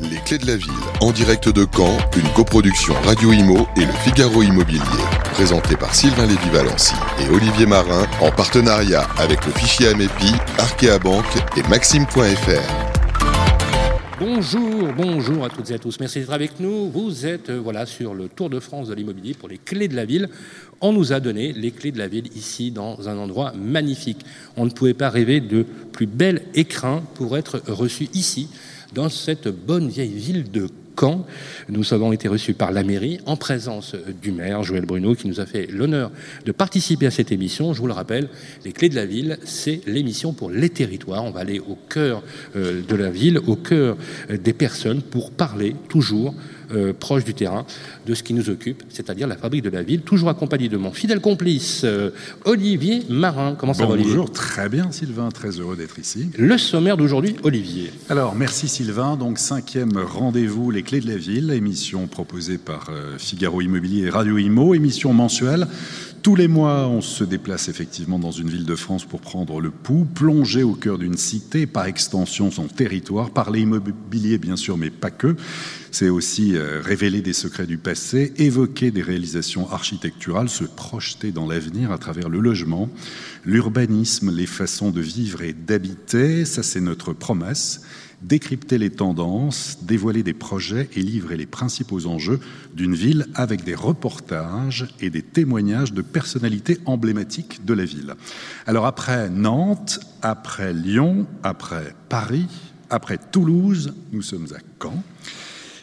Les clés de la ville, en direct de Caen, une coproduction Radio Imo et le Figaro Immobilier. Présenté par Sylvain Lévy-Valency et Olivier Marin, en partenariat avec le fichier Amepi, Arkea Banque et Maxime.fr. Bonjour, bonjour à toutes et à tous. Merci d'être avec nous. Vous êtes euh, voilà sur le Tour de France de l'immobilier pour les clés de la ville. On nous a donné les clés de la ville ici dans un endroit magnifique. On ne pouvait pas rêver de plus bel écrin pour être reçu ici dans cette bonne vieille ville de Caen. Nous avons été reçus par la mairie en présence du maire Joël Bruno qui nous a fait l'honneur de participer à cette émission. Je vous le rappelle, les clés de la ville, c'est l'émission pour les territoires. On va aller au cœur euh, de la ville, au cœur des personnes pour parler toujours euh, proche du terrain de ce qui nous occupe, c'est-à-dire la fabrique de la ville, toujours accompagné de mon fidèle complice euh, Olivier Marin. Comment ça va Olivier? Bonjour, très bien Sylvain, très heureux d'être ici. Le sommaire d'aujourd'hui, Olivier. Alors merci Sylvain, donc cinquième rendez-vous Les Clés de la Ville, émission proposée par euh, Figaro Immobilier et Radio Imo, émission mensuelle tous les mois, on se déplace effectivement dans une ville de France pour prendre le pouls, plonger au cœur d'une cité, par extension son territoire, parler immobilier bien sûr, mais pas que. C'est aussi euh, révéler des secrets du passé, évoquer des réalisations architecturales, se projeter dans l'avenir à travers le logement, l'urbanisme, les façons de vivre et d'habiter. Ça, c'est notre promesse décrypter les tendances, dévoiler des projets et livrer les principaux enjeux d'une ville avec des reportages et des témoignages de personnalités emblématiques de la ville. Alors après Nantes, après Lyon, après Paris, après Toulouse, nous sommes à Caen.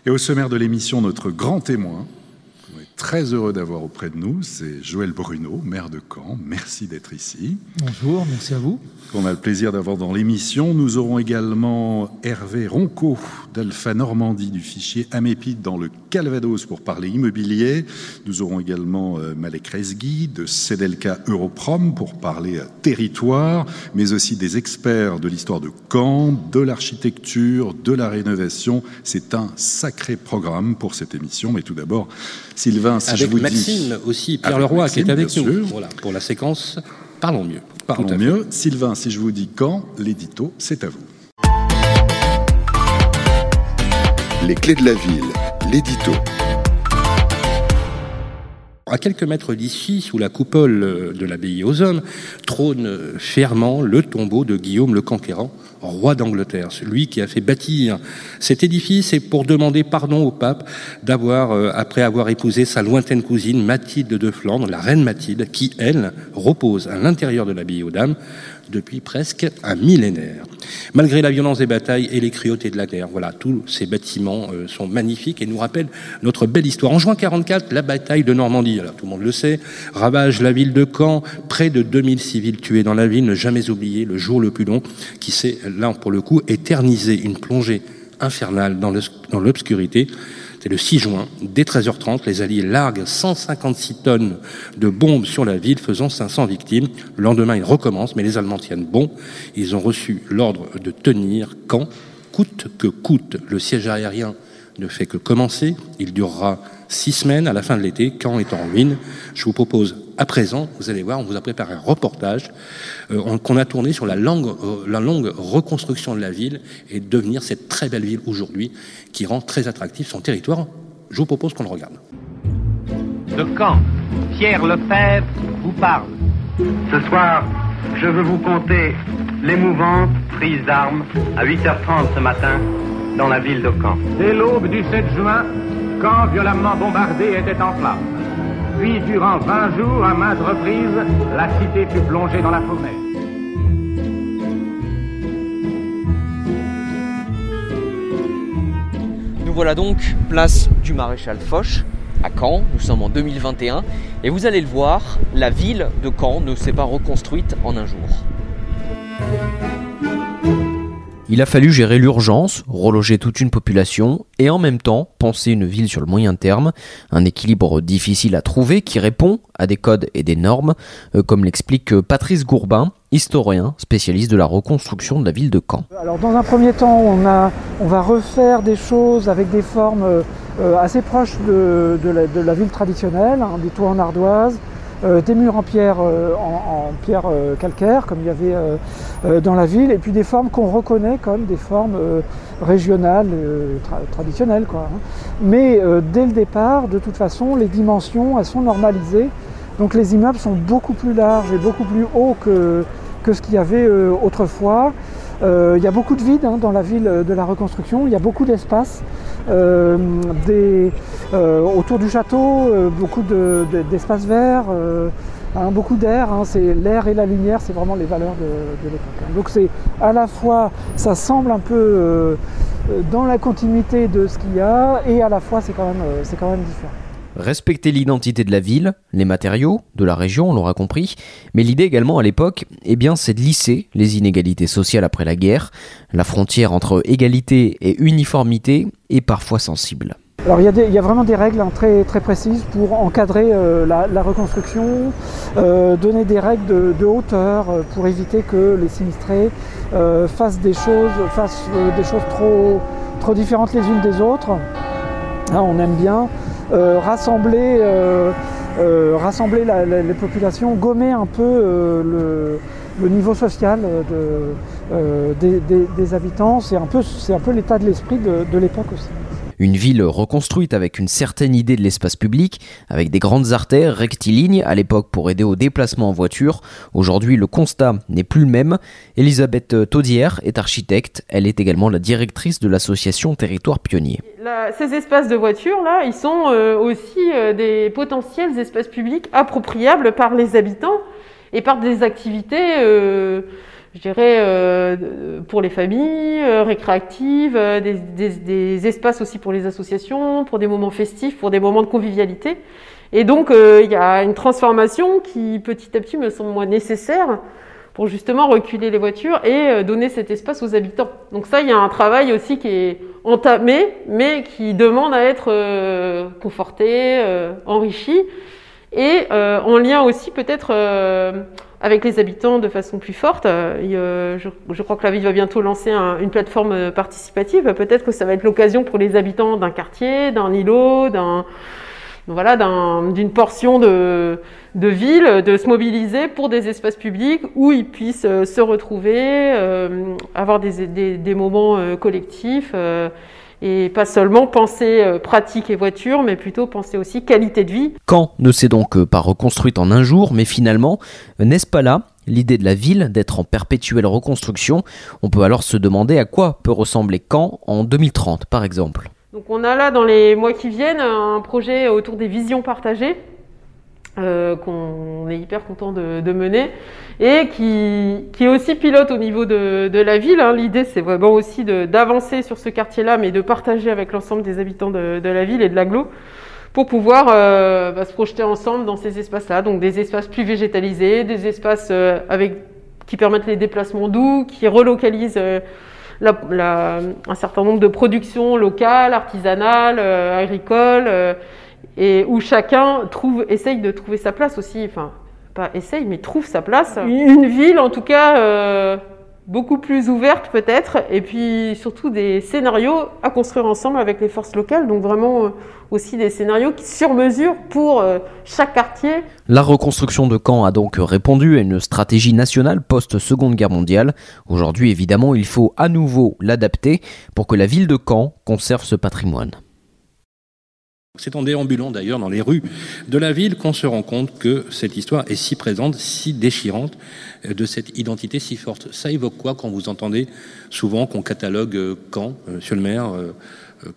Et au sommaire de l'émission, notre grand témoin, très heureux d'avoir auprès de nous. C'est Joël Bruno, maire de Caen. Merci d'être ici. Bonjour, merci à vous. On a le plaisir d'avoir dans l'émission. Nous aurons également Hervé Ronco d'Alpha Normandie du fichier Amépide dans le Calvados pour parler immobilier. Nous aurons également euh, Malek Rezgui de Cedelka Europrom pour parler euh, territoire, mais aussi des experts de l'histoire de Caen, de l'architecture, de la rénovation. C'est un sacré programme pour cette émission. Mais tout d'abord, Sylvain, si avec je vous Maxime aussi, Pierre Leroy qui est avec nous. Voilà, pour la séquence Parlons mieux. Parlons mieux. Sylvain, si je vous dis quand, l'édito, c'est à vous. Les clés de la ville, l'édito. À quelques mètres d'ici, sous la coupole de l'abbaye aux hommes, trône fièrement le tombeau de Guillaume le Conquérant, roi d'Angleterre, celui qui a fait bâtir cet édifice et pour demander pardon au pape d'avoir, euh, après avoir épousé sa lointaine cousine Mathilde de Flandre, la reine Mathilde, qui, elle, repose à l'intérieur de l'abbaye aux dames, depuis presque un millénaire. Malgré la violence des batailles et les cruautés de la guerre, voilà, tous ces bâtiments euh, sont magnifiques et nous rappellent notre belle histoire. En juin 44, la bataille de Normandie, tout le monde le sait, ravage la ville de Caen, près de 2000 civils tués dans la ville, ne jamais oublier le jour le plus long qui s'est, là pour le coup, éternisé une plongée infernale dans l'obscurité c'est le 6 juin, dès 13h30, les Alliés larguent 156 tonnes de bombes sur la ville, faisant 500 victimes. Le lendemain, ils recommencent, mais les Allemands tiennent bon. Ils ont reçu l'ordre de tenir quand, coûte que coûte. Le siège aérien ne fait que commencer. Il durera six semaines à la fin de l'été, quand est en ruine. Je vous propose à présent, vous allez voir, on vous a préparé un reportage euh, qu'on a tourné sur la, euh, la longue reconstruction de la ville et devenir cette très belle ville aujourd'hui qui rend très attractif son territoire. Je vous propose qu'on le regarde. De Caen, Pierre Lefebvre vous parle? Ce soir, je veux vous conter l'émouvante prise d'armes à 8h30 ce matin dans la ville de Caen. Dès l'aube du 7 juin, Caen, violemment bombardé, était en flammes. Puis, durant 20 jours, à maintes reprises, la cité fut plongée dans la fournaise. Nous voilà donc place du maréchal Foch à Caen. Nous sommes en 2021 et vous allez le voir, la ville de Caen ne s'est pas reconstruite en un jour. Il a fallu gérer l'urgence, reloger toute une population et en même temps penser une ville sur le moyen terme, un équilibre difficile à trouver qui répond à des codes et des normes, euh, comme l'explique euh, Patrice Gourbin, historien, spécialiste de la reconstruction de la ville de Caen. Alors dans un premier temps, on, va refaire des choses avec des formes euh, assez proches de, la, ville traditionnelle, hein, des toits en ardoise, des murs en pierre, en, pierre calcaire, comme il y avait dans la ville, et puis des formes qu'on reconnaît comme des formes régionales, traditionnelles. Quoi, hein. Mais dès le départ, de toute façon, les dimensions, elles sont normalisées. Donc les immeubles sont beaucoup plus larges et beaucoup plus hauts que, que ce qu'il y avait autrefois. Euh, il y a beaucoup de vide hein, dans la ville de la reconstruction, il y a beaucoup d'espace. Euh, autour du château, euh, beaucoup d'espaces verts, hein, beaucoup d'air. Hein, c'est l'air et la lumière, c'est vraiment les valeurs de, l'époque. Donc c'est à la fois, ça semble un peu dans la continuité de ce qu'il y a, et à la fois c'est quand même, c'est quand même différent. Respecter l'identité de la ville, les matériaux, de la région, on l'aura compris, mais l'idée également à l'époque, eh bien, c'est de lisser les inégalités sociales après la guerre. La frontière entre égalité et uniformité est parfois sensible. Alors il y, a vraiment des règles hein, très, très précises pour encadrer euh, la, reconstruction, euh, donner des règles de, hauteur euh, pour éviter que les sinistrés fassent des choses, des choses trop, trop différentes les unes des autres. Hein, on aime bien euh, rassembler, euh, euh, rassembler les populations, gommer un peu le, niveau social des, habitants. C'est un peu, un peu l'état de l'esprit de l'époque aussi. Une ville reconstruite avec une certaine idée de l'espace public, avec des grandes artères rectilignes à l'époque pour aider au déplacement en voiture. Aujourd'hui, le constat n'est plus le même. Elisabeth Taudière est architecte. Elle est également la directrice de l'association Territoire Pionnier. ces espaces de voiture, là, ils sont euh, aussi euh, des potentiels espaces publics appropriables par les habitants et par des activités. Euh, je dirais, euh, pour les familles, euh, récréatives, euh, des, des, des, espaces aussi pour les associations, pour des moments festifs, pour des moments de convivialité. Et donc, il y a une transformation qui, petit à petit, me semble moi nécessaire pour justement reculer les voitures et donner cet espace aux habitants. Donc ça, il y a un travail aussi qui est entamé, mais qui demande à être conforté, enrichi, et en lien aussi peut-être avec les habitants de façon plus forte. Euh, je, crois que la ville va bientôt lancer une plateforme participative. Peut-être que ça va être l'occasion pour les habitants d'un quartier, d'un îlot, d'un voilà, d'une portion de, de ville, de se mobiliser pour des espaces publics où ils puissent euh, se retrouver, euh, avoir des, des, des moments collectifs et pas seulement penser euh, pratique et voiture, mais plutôt penser aussi qualité de vie. Caen ne s'est donc pas reconstruite en un jour, mais finalement, n'est-ce pas là l'idée de la ville d'être en perpétuelle reconstruction? On peut alors se demander à quoi peut ressembler Caen en 2030, par exemple. Donc on a là dans les mois qui viennent un projet autour des visions partagées euh, qu'on est hyper content de, de, mener et qui, qui est aussi pilote au niveau de, de la ville. Hein. L'idée, c'est vraiment aussi d'avancer sur ce quartier-là, mais de partager avec l'ensemble des habitants de, de, la ville et de l'agglo pour pouvoir euh, bah, se projeter ensemble dans ces espaces-là. Donc des espaces plus végétalisés, des espaces euh, avec qui permettent les déplacements doux, qui relocalisent euh, la, la, un certain nombre de productions locales, artisanales, agricoles et où chacun trouve, essaye de trouver sa place aussi. Enfin, pas essaye, mais trouve sa place. Une ville, en tout cas, euh, beaucoup plus ouverte peut-être, et puis surtout des scénarios à construire ensemble avec les forces locales. Donc vraiment euh, aussi des scénarios qui sur mesure pour euh, chaque quartier. La reconstruction de Caen a donc répondu à une stratégie nationale post-seconde guerre mondiale. Aujourd'hui, évidemment, il faut à nouveau l'adapter pour que la ville de Caen conserve ce patrimoine. C'est en déambulant d'ailleurs dans les rues de la ville qu'on se rend compte que cette histoire est si présente, si déchirante, euh, de cette identité si forte. Ça évoque quoi quand vous entendez souvent qu'on catalogue euh, Caen, euh, monsieur le maire,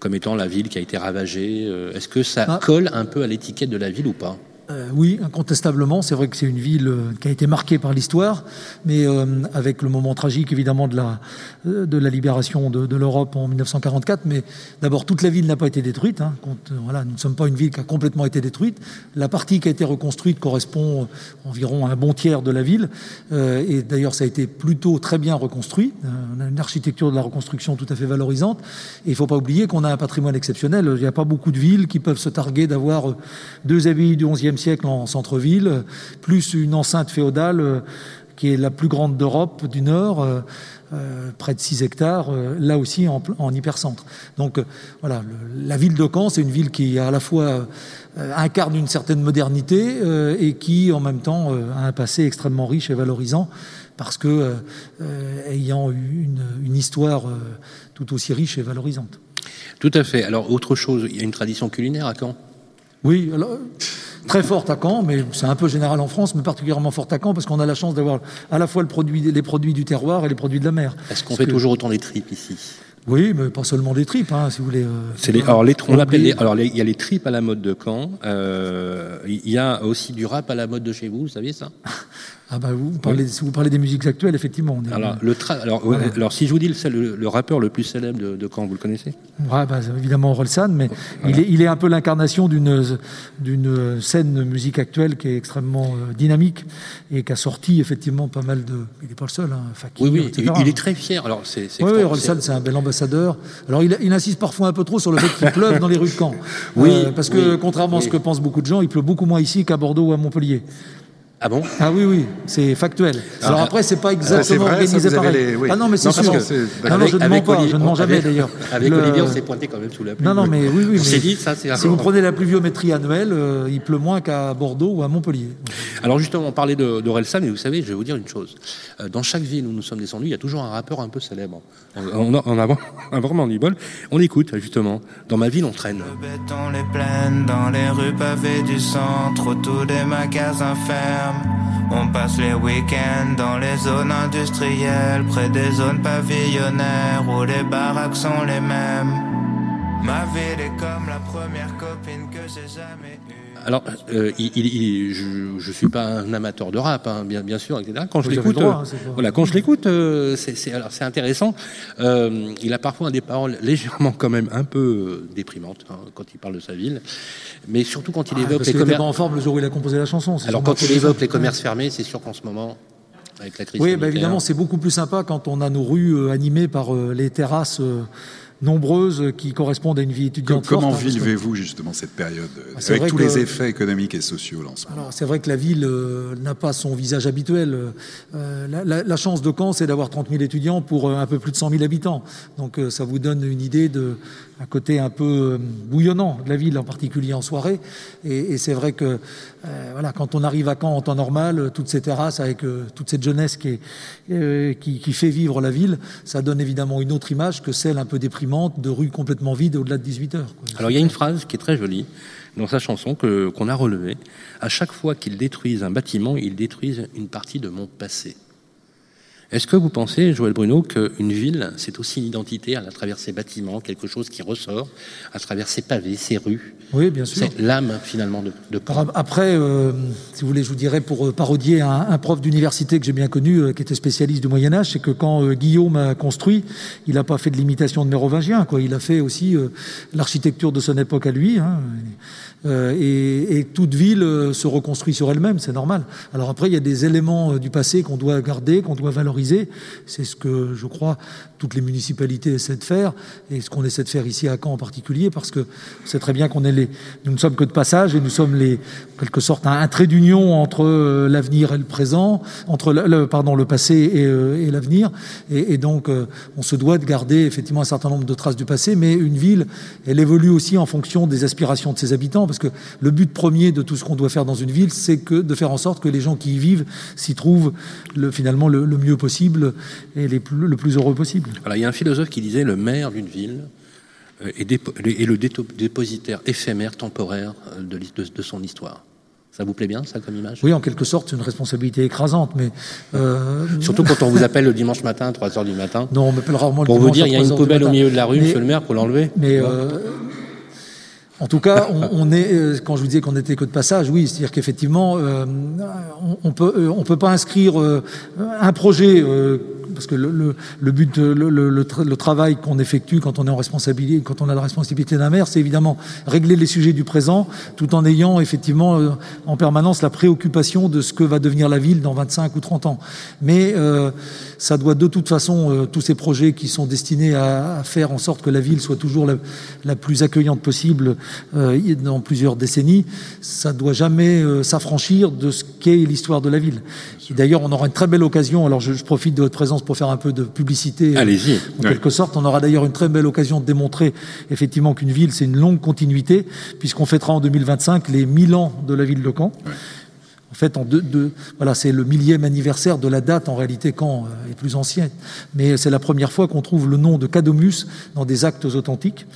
comme étant la ville qui a été ravagée Est-ce que ça ah. colle un peu à l'étiquette de la ville ou pas? Euh, oui, incontestablement. C'est vrai que c'est une ville euh, qui a été marquée par l'histoire, mais euh, avec le moment tragique évidemment de la, libération de, l'Europe en 1944. Mais d'abord, toute la ville n'a pas été détruite. Hein. nous ne sommes pas une ville qui a complètement été détruite. La partie qui a été reconstruite correspond environ à un bon tiers de la ville. et d'ailleurs, ça a été plutôt très bien reconstruit. on a une architecture de la reconstruction tout à fait valorisante. Et il ne faut pas oublier qu'on a un patrimoine exceptionnel. Il n'y a pas beaucoup de villes qui peuvent se targuer d'avoir deux abbayes du Siècle en centre-ville, plus une enceinte féodale qui est la plus grande d'Europe du Nord. près de 6 hectares, là aussi en, en hypercentre. Donc voilà, la ville de Caen, c'est une ville qui à la fois incarne une certaine modernité et qui en même temps a un passé extrêmement riche et valorisant parce que ayant eu une, histoire tout aussi riche et valorisante. Tout à fait. Alors autre chose, il y a une tradition culinaire à Caen? Oui, alors, très forte à Caen, mais c'est un peu général en France, mais particulièrement forte à Caen parce qu'on a la chance d'avoir à la fois le produit, les produits du terroir et les produits de la mer. Est-ce qu'on fait toujours autant des tripes ici? Oui, mais pas seulement des tripes, hein, si vous voulez. Euh, les, alors, les, on appelle alors il y a les tripes à la mode de Caen. Euh, il y a aussi du rap à la mode de chez vous, vous saviez ça? Ah bah vous, parlez, vous parlez des musiques actuelles, effectivement. alors, le alors, alors, si je vous dis le, le, rappeur le plus célèbre de, de, Caen, vous le connaissez? Ouais, bah, Évidemment Orelsan, mais il, est, il est un peu l'incarnation d'une scène musique actuelle qui est extrêmement euh, dynamique et qui a sorti effectivement pas mal de... Il n'est pas le seul, hein, Fakir, Oui, oui, il, est très fier. Alors, c'est, oui, oui Orelsan, c'est un bel ambassadeur. Alors il, il, insiste parfois un peu trop sur le fait qu'il pleuve dans les rues de Caen. Oui, euh, parce que contrairement à ce que pensent beaucoup de gens, il pleut beaucoup moins ici qu'à Bordeaux ou à Montpellier. Ah bon? Ah oui, oui, c'est factuel. Alors, après, c'est pas exactement organisé pareil. Ah non, mais c'est sûr. non, non, je ne mens pas, je ne mens jamais d'ailleurs. Avec Olivier, on s'est pointé quand même sous la pluie. Non, non, mais oui, oui. On s'est dit, ça, c'est Si vous prenez la pluviométrie annuelle, euh, il pleut moins qu'à Bordeaux ou à Montpellier. Alors justement, on parlait d'Orelsan, mais vous savez, je vais vous dire une chose. Euh, dans chaque ville où nous sommes descendus, il y a toujours un rappeur un peu célèbre. On a, on a vraiment du bol. On écoute, justement. Dans ma ville, on traîne. Le béton les plaines, dans les rues pavées du centre, tous les magasins On passe les week-ends dans les zones industrielles, près des zones pavillonnaires où les baraques sont les mêmes. Ma ville est comme la première copine que j'ai jamais. Alors, euh, il, je ne suis pas un amateur de rap, hein, bien, bien sûr, etc. Quand je l'écoute, euh, hein, voilà, quand je l'écoute, euh, c'est intéressant. il a parfois des paroles légèrement, quand même, un peu déprimantes hein, quand il parle de sa ville, mais surtout quand il ah, évoque les commerces. en forme le jour où il a composé la chanson. Alors, quand il évoque les commerces fermés, c'est sûr qu'en ce moment. Avec la crise oui, bah, évidemment, c'est beaucoup plus sympa quand on a nos rues animées par les terrasses nombreuses qui correspondent à une vie étudiante. Comment hein, vivez-vous justement cette période ah, avec tous les effets économiques et sociaux là, en ce moment C'est vrai que la ville euh, n'a pas son visage habituel. Euh, la, chance de Caen, c'est d'avoir 30 000 étudiants pour euh, un peu plus de 100 000 habitants. Donc ça vous donne une idée de un côté un peu bouillonnant de la ville, en particulier en soirée. Et, c'est vrai que voilà, quand on arrive à Caen en temps normal, toutes ces terrasses avec toute cette jeunesse qui, qui, fait vivre la ville, ça donne évidemment une autre image que celle un peu déprimée de rues complètement vides au-delà de 18 heures. Alors il y a une phrase qui est très jolie dans sa chanson qu'on a relevée. À chaque fois qu'ils détruisent un bâtiment, ils détruisent une partie de mon passé. Est-ce que vous pensez, Joël Bruno, qu'une ville, c'est aussi une identité à travers ses bâtiments, quelque chose qui ressort à travers ses pavés, ses rues? Oui, bien sûr. C'est l'âme, finalement, de, de Après, euh, si vous voulez, je vous dirais, pour euh, parodier un, prof d'université que j'ai bien connu, euh, qui était spécialiste du Moyen-Âge, c'est que quand Guillaume a construit, il n'a pas fait de l'imitation de mérovingien, quoi. Il a fait aussi l'architecture de son époque à lui. Hein. Euh, et, toute ville se reconstruit sur elle-même, c'est normal. Alors après, il y a des éléments du passé qu'on doit garder, qu'on doit valoriser. C'est ce que je crois toutes les municipalités essaient de faire, et ce qu'on essaie de faire ici à Caen en particulier, parce que c'est très bien qu'on est nous ne sommes que de passage et nous sommes les, en quelque sorte, un, trait d'union entre l'avenir et le présent, entre le, pardon, le passé et, et l'avenir, et, donc on se doit de garder effectivement un certain nombre de traces du passé, mais une ville, elle évolue aussi en fonction des aspirations de ses habitants parce que le but premier de tout ce qu'on doit faire dans une ville, c'est que de faire en sorte que les gens qui y vivent s'y trouvent le, finalement le, mieux possible et le plus heureux possible. Il y a un philosophe qui disait le maire d'une ville euh, est, le dépositaire éphémère, temporaire euh, de, de, son histoire. Ça vous plaît bien, ça, comme image? Oui, en quelque sorte, c'est une responsabilité écrasante, mais... Euh, Surtout quand on vous appelle le dimanche matin, à 3 h du matin. Non, on m'appelle rarement le Pour vous dire, il y a une poubelle au milieu de la rue, monsieur le maire, pour l'enlever. Mais en tout cas, on, est, quand je vous disais qu'on était que de passage, oui, c'est-à-dire qu'effectivement, euh, on, peut, on peut pas inscrire un projet parce que le, but, le, travail qu'on effectue quand on est en responsabilité, quand on a la responsabilité d'un maire, c'est évidemment régler les sujets du présent, tout en ayant effectivement euh, en permanence la préoccupation de ce que va devenir la ville dans 25 ou 30 ans. Mais euh, ça doit de toute façon, euh, tous ces projets qui sont destinés à, faire en sorte que la ville soit toujours la, plus accueillante possible dans plusieurs décennies, ça doit jamais s'affranchir de ce qu'est l'histoire de la ville. D'ailleurs, on aura une très belle occasion. Alors, je, profite de votre présence pour faire un peu de publicité. Euh, Allez-y. En quelque sorte, on aura d'ailleurs une très belle occasion de démontrer effectivement qu'une ville, c'est une longue continuité, puisqu'on fêtera en 2025 les 1000 ans de la ville de Caen. En fait, en deux, voilà, c'est le millième anniversaire de la date. En réalité, Caen euh, est plus ancienne, mais c'est la première fois qu'on trouve le nom de Cadomus dans des actes authentiques.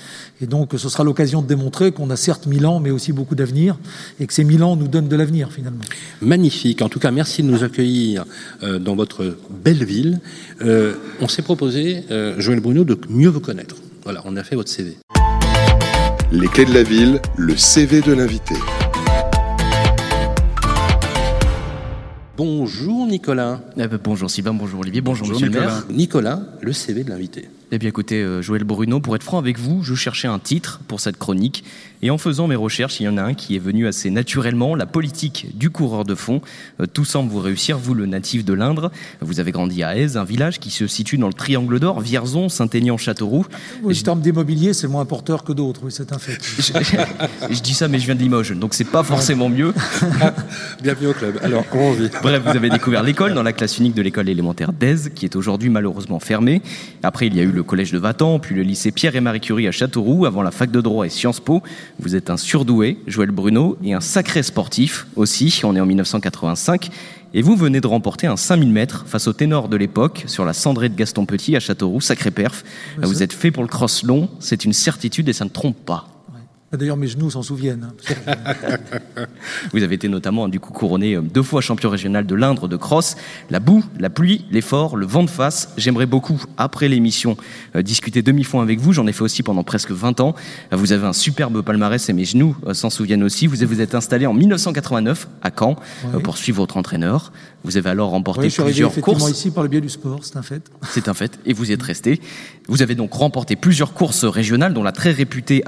Et donc, ce sera l'occasion de démontrer qu'on a certes mille ans, mais aussi beaucoup d'avenir, et que ces mille ans nous donnent de l'avenir finalement. Magnifique. En tout cas, merci de nous accueillir euh, dans votre belle ville. Euh, on s'est proposé, Joël Bruno, de mieux vous connaître. Voilà, on a fait votre CV. Les clés de la ville, le CV de l'invité. Bonjour Nicolas. Eh ben, bonjour Sylvain, bonjour Olivier, bonjour, Monsieur Nicolas. le. Nicolas, le CV de l'invité. Eh bien écoutez, euh, Joël Bruno, pour être franc avec vous, je cherchais un titre pour cette chronique. Et en faisant mes recherches, il y en a un qui est venu assez naturellement, la politique du coureur de fond. Euh, tout semble vous réussir, vous le natif de l'Indre. Vous avez grandi à Aise, un village qui se situe dans le Triangle d'Or, Vierzon, Saint-Aignan, Châteauroux. Oui, en termes d'immobilier, c'est moins porteur que d'autres, oui, c'est un fait. je, dis ça, mais je viens de Limoges, donc c'est pas forcément mieux. Bienvenue au club. Alors, comment on vit? Bref, vous avez découvert l'école dans la classe unique de l'école élémentaire d'Aise, qui est aujourd'hui malheureusement fermée. Après, il y a eu le collège de Vatan, puis le lycée Pierre et Marie Curie à Châteauroux, avant la fac de droit et Sciences Po. Vous êtes un surdoué, Joël Bruno, et un sacré sportif aussi. On est en 1985. Et vous venez de remporter un 5000 mètres face au ténor de l'époque sur la cendrée de Gaston Petit à Châteauroux, sacré perf. Vous êtes fait pour le cross long, c'est une certitude et ça ne trompe pas. Ah, d'ailleurs, mes genoux s'en souviennent. Hein, Vous avez été notamment du coup couronné euh, deux fois champion régional de l'Indre de cross. La boue, la pluie, l'effort, le vent de face. J'aimerais beaucoup, après l'émission, euh, discuter demi-fond avec vous. J'en ai fait aussi pendant presque 20 ans. Euh, vous avez un superbe palmarès et mes genoux s'en souviennent aussi. Vous vous êtes installé en 1989 à Caen pour suivre votre entraîneur. Vous avez alors remporté je suis plusieurs courses. ici par le biais du sport, c'est un fait. C'est un fait. Et vous y êtes resté. Vous avez donc remporté plusieurs courses régionales, dont la très réputée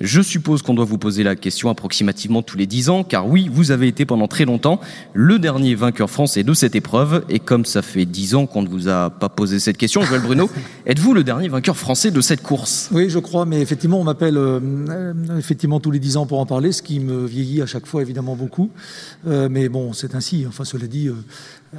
Je suppose qu'on doit vous poser la question approximativement tous les 10 ans, car oui, vous avez été pendant très longtemps le dernier vainqueur français de cette épreuve. Et comme ça fait 10 ans qu'on ne vous a pas posé cette question, Joël Bruno, êtes-vous le dernier vainqueur français de cette course? Oui, je crois, mais effectivement, on m'appelle euh, effectivement tous les 10 ans pour en parler, ce qui me vieillit à chaque fois évidemment beaucoup. Euh, mais bon, c'est ainsi. Enfin, cela dit, euh,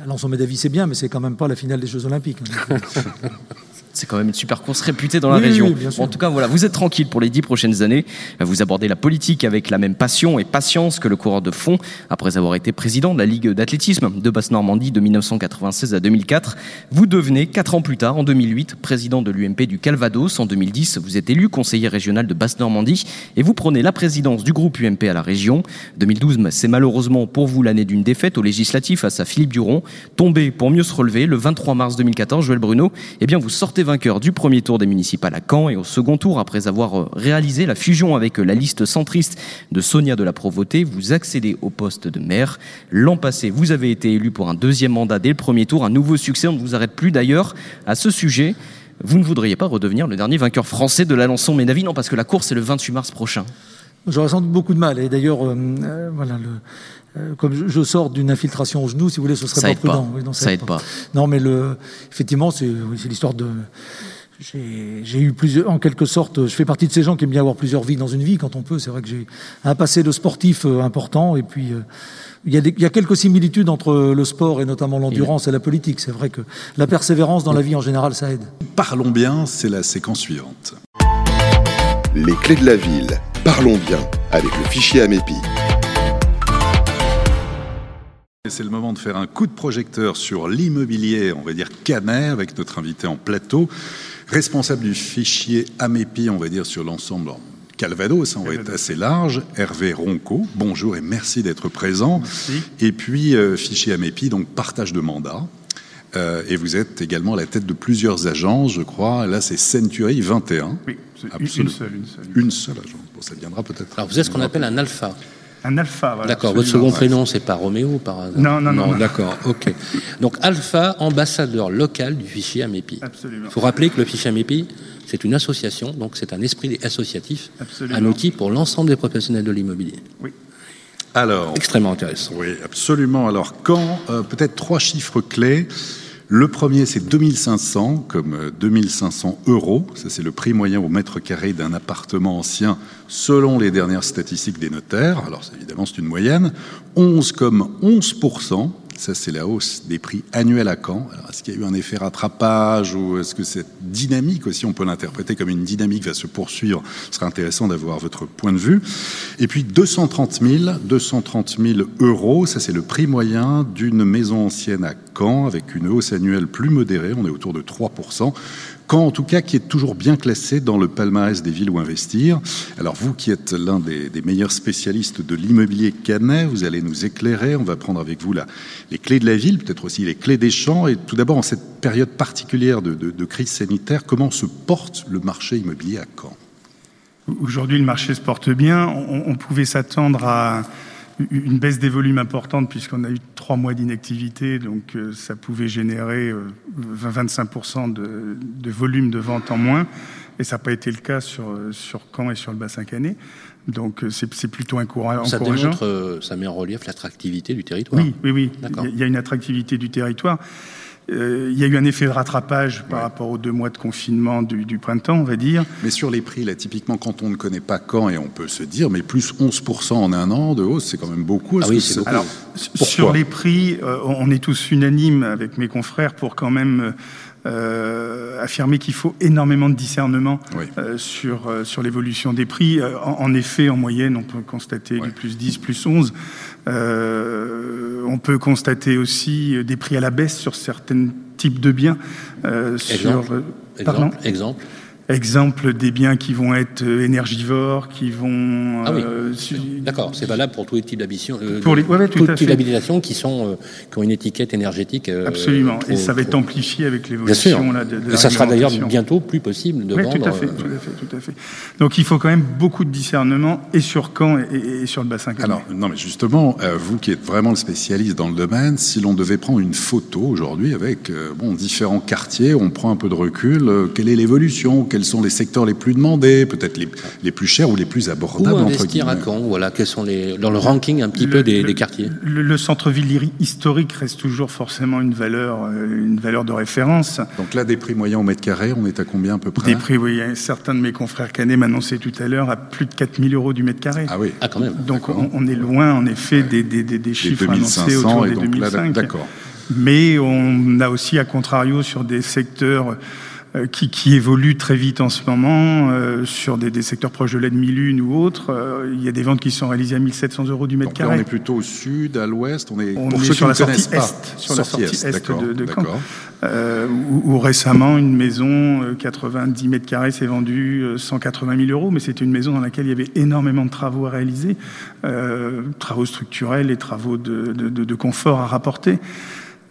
l'ensemble d'avis c'est bien, mais c'est quand même pas la finale des Jeux Olympiques. C'est quand même une super course réputée dans la région. en tout cas, voilà, vous êtes tranquille pour les dix prochaines années. Vous abordez la politique avec la même passion et patience que le coureur de fond. Après avoir été président de la Ligue d'athlétisme de Basse-Normandie de 1996 à 2004, vous devenez quatre ans plus tard, en 2008, président de l'UMP du Calvados. En 2010, vous êtes élu conseiller régional de Basse-Normandie et vous prenez la présidence du groupe UMP à la région. 2012, c'est malheureusement pour vous l'année d'une défaite au législatif face à Philippe Duron. Tombé pour mieux se relever, le 23 mars 2014, Joël Bruno, eh bien, vous sortez vainqueur du premier tour des municipales à Caen et au second tour, après avoir euh, réalisé la fusion avec euh, la liste centriste de Sonia de la Provoté, vous accédez au poste de maire. L'an passé, vous avez été élu pour un deuxième mandat dès le premier tour, un nouveau succès. On ne vous arrête plus d'ailleurs à ce sujet. Vous ne voudriez pas redevenir le dernier vainqueur français de l'Alençon Ménavie Non, parce que la course est le 28 mars prochain. J'aurais sans doute beaucoup de mal. Et d'ailleurs, euh, voilà, le, comme je, sors d'une infiltration au genou, si vous voulez, ce serait pas prudent. non, ça, aide pas. Non, mais le, effectivement, c'est l'histoire de. J'ai eu plusieurs, en quelque sorte, je fais partie de ces gens qui aiment bien avoir plusieurs vies dans une vie quand on peut. C'est vrai que j'ai un passé de sportif euh, important et puis euh, il y, a il y, a quelques similitudes entre le sport et notamment l'endurance et la politique. C'est vrai que la persévérance dans la vie en général, ça aide. Parlons bien, c'est la séquence suivante. Les clés de la ville. Parlons bien avec le fichier Amépi. C'est le moment de faire un coup de projecteur sur l'immobilier, on va dire canet, avec notre invité en plateau, responsable du fichier AMEPI, on va dire sur l'ensemble Calvados, on va être assez large, Hervé Ronco, bonjour et merci d'être présent. Et puis euh, fichier AMEPI, donc partage de mandat. Euh, et vous êtes également à la tête de plusieurs agences, je crois. Là, c'est Century 21. Oui, une seule, une seule. Une seule agence. Bon, ça viendra peut-être. Alors, vous êtes ce qu'on appelle un alpha. Un alpha, voilà. D'accord, votre second prénom, c'est pas Roméo par hasard Non, non, non. d'accord, ok. Donc Alpha, ambassadeur local du fichier AMEPI. Absolument. Il faut rappeler que le fichier AMEPI, c'est une association, donc c'est un esprit associatif, Absolument. un outil pour l'ensemble des professionnels de l'immobilier. Oui. Alors, Extrêmement intéressant. oui, absolument. Alors, quand euh, Peut-être trois chiffres clés. Le premier, c'est 2500, comme euh, 2500 euros. Ça, c'est le prix moyen au mètre carré d'un appartement ancien, selon les dernières statistiques des notaires. Alors, évidemment, c'est une moyenne. 11 comme 11%. Ça, c'est la hausse des prix annuels à Caen. Alors, est-ce qu'il y a eu un effet rattrapage ou est-ce que cette dynamique aussi, on peut l'interpréter comme une dynamique va se poursuivre? Ce serait intéressant d'avoir votre point de vue. Et puis 230 000, 230 000 euros, ça c'est le prix moyen d'une maison ancienne à Caen avec une hausse annuelle plus modérée, on est autour de 3%. Caen, en tout cas, qui est toujours bien classé dans le palmarès des villes où investir. Alors, vous qui êtes l'un des, meilleurs spécialistes de l'immobilier canet, vous allez nous éclairer. On va prendre avec vous la, les clés de la ville, peut-être aussi les clés des champs. Et tout d'abord, en cette période particulière de, crise sanitaire, comment se porte le marché immobilier à Caen? Aujourd'hui, le marché se porte bien. On pouvait s'attendre à une baisse des volumes importante puisqu'on a eu trois mois d'inactivité, donc euh, ça pouvait générer euh, 20-25% de, de volume de vente en moins. Et ça n'a pas été le cas sur, euh, sur Caen et sur le bassin canet. Donc euh, c'est plutôt encoura- Ça encourageant. démontre, euh, ça met en relief l'attractivité du territoire. Oui, oui, oui. Il y a une attractivité du territoire. Euh, il y a eu un effet de rattrapage par rapport aux deux mois de confinement du, du printemps, on va dire. Mais sur les prix, là, typiquement, quand on ne connaît pas Caen, et on peut se dire, mais plus 11% en un an de hausse, c'est quand même beaucoup. Ah oui, c'est beaucoup. Alors, Pourquoi sur les prix, euh, on est tous unanimes avec mes confrères pour quand même euh, affirmer qu'il faut énormément de discernement Oui. euh, sur, euh, sur l'évolution des prix. En, en effet, en moyenne, on peut constater Ouais. du plus 10, plus 11. Euh, on peut constater aussi euh, des prix à la baisse sur certains types de biens. euh, sur, Exemple. pardon Exemple, exemple. Des biens qui vont être euh, énergivores, qui vont... Ah oui. euh, D'accord, c'est valable pour tous les types d'habitation. euh, Pour les- ouais, ouais, tout tous à les types fait. d'habitations qui sont euh, qui ont une étiquette énergétique. euh, Absolument. trop- et ça va être trop- amplifié avec Bien sûr. l'évolution là, de, de Et la ça sera d'ailleurs bientôt plus possible de Oui, vendre. tout à fait, euh, tout à fait, tout à fait. Donc il faut quand même beaucoup de discernement et sur Caen et, et- et sur le bassin. Alors, non, mais justement, euh, vous qui êtes vraiment le spécialiste dans le domaine, si l'on devait prendre une photo aujourd'hui avec euh, bon, différents quartiers, on prend un peu de recul, euh, quelle est l'évolution Quels sont les secteurs les plus demandés Peut-être les, les plus chers ou les plus Où abordables, entre investir à guillemets Caen Voilà, quels sont les dans le ranking un petit Le- peu des, le- des quartiers. Le, le centre-ville historique reste toujours forcément une valeur, euh, une valeur de référence. Donc là, des prix moyens au mètre carré, on est à combien à peu près? Des prix, oui, certains de mes confrères canets m'annonçaient tout à l'heure à plus de 4000 euros du mètre carré. Ah oui, Ah quand même. Donc on, on est loin en effet des, des, des, des des chiffres annoncés 2500 autour et des donc là, 2005. d'accord. Mais on a aussi, à contrario, sur des secteurs qui, qui évoluent très vite en ce moment, euh, sur des, des secteurs proches de la demi-lune ou autres, euh, il y a des ventes qui sont réalisées à 1700 euros du mètre Donc là, on carré. est plutôt au sud, à l'ouest, on est, On pour est ceux sur qui la sortie est, sur la sortie est de- de Caen. Euh, où, où récemment, une maison, euh, 90 mètres carrés, s'est vendue euh, 180 000 euros, mais c'était une maison dans laquelle il y avait énormément de travaux à réaliser, euh, travaux structurels et travaux de- de- de confort à rapporter.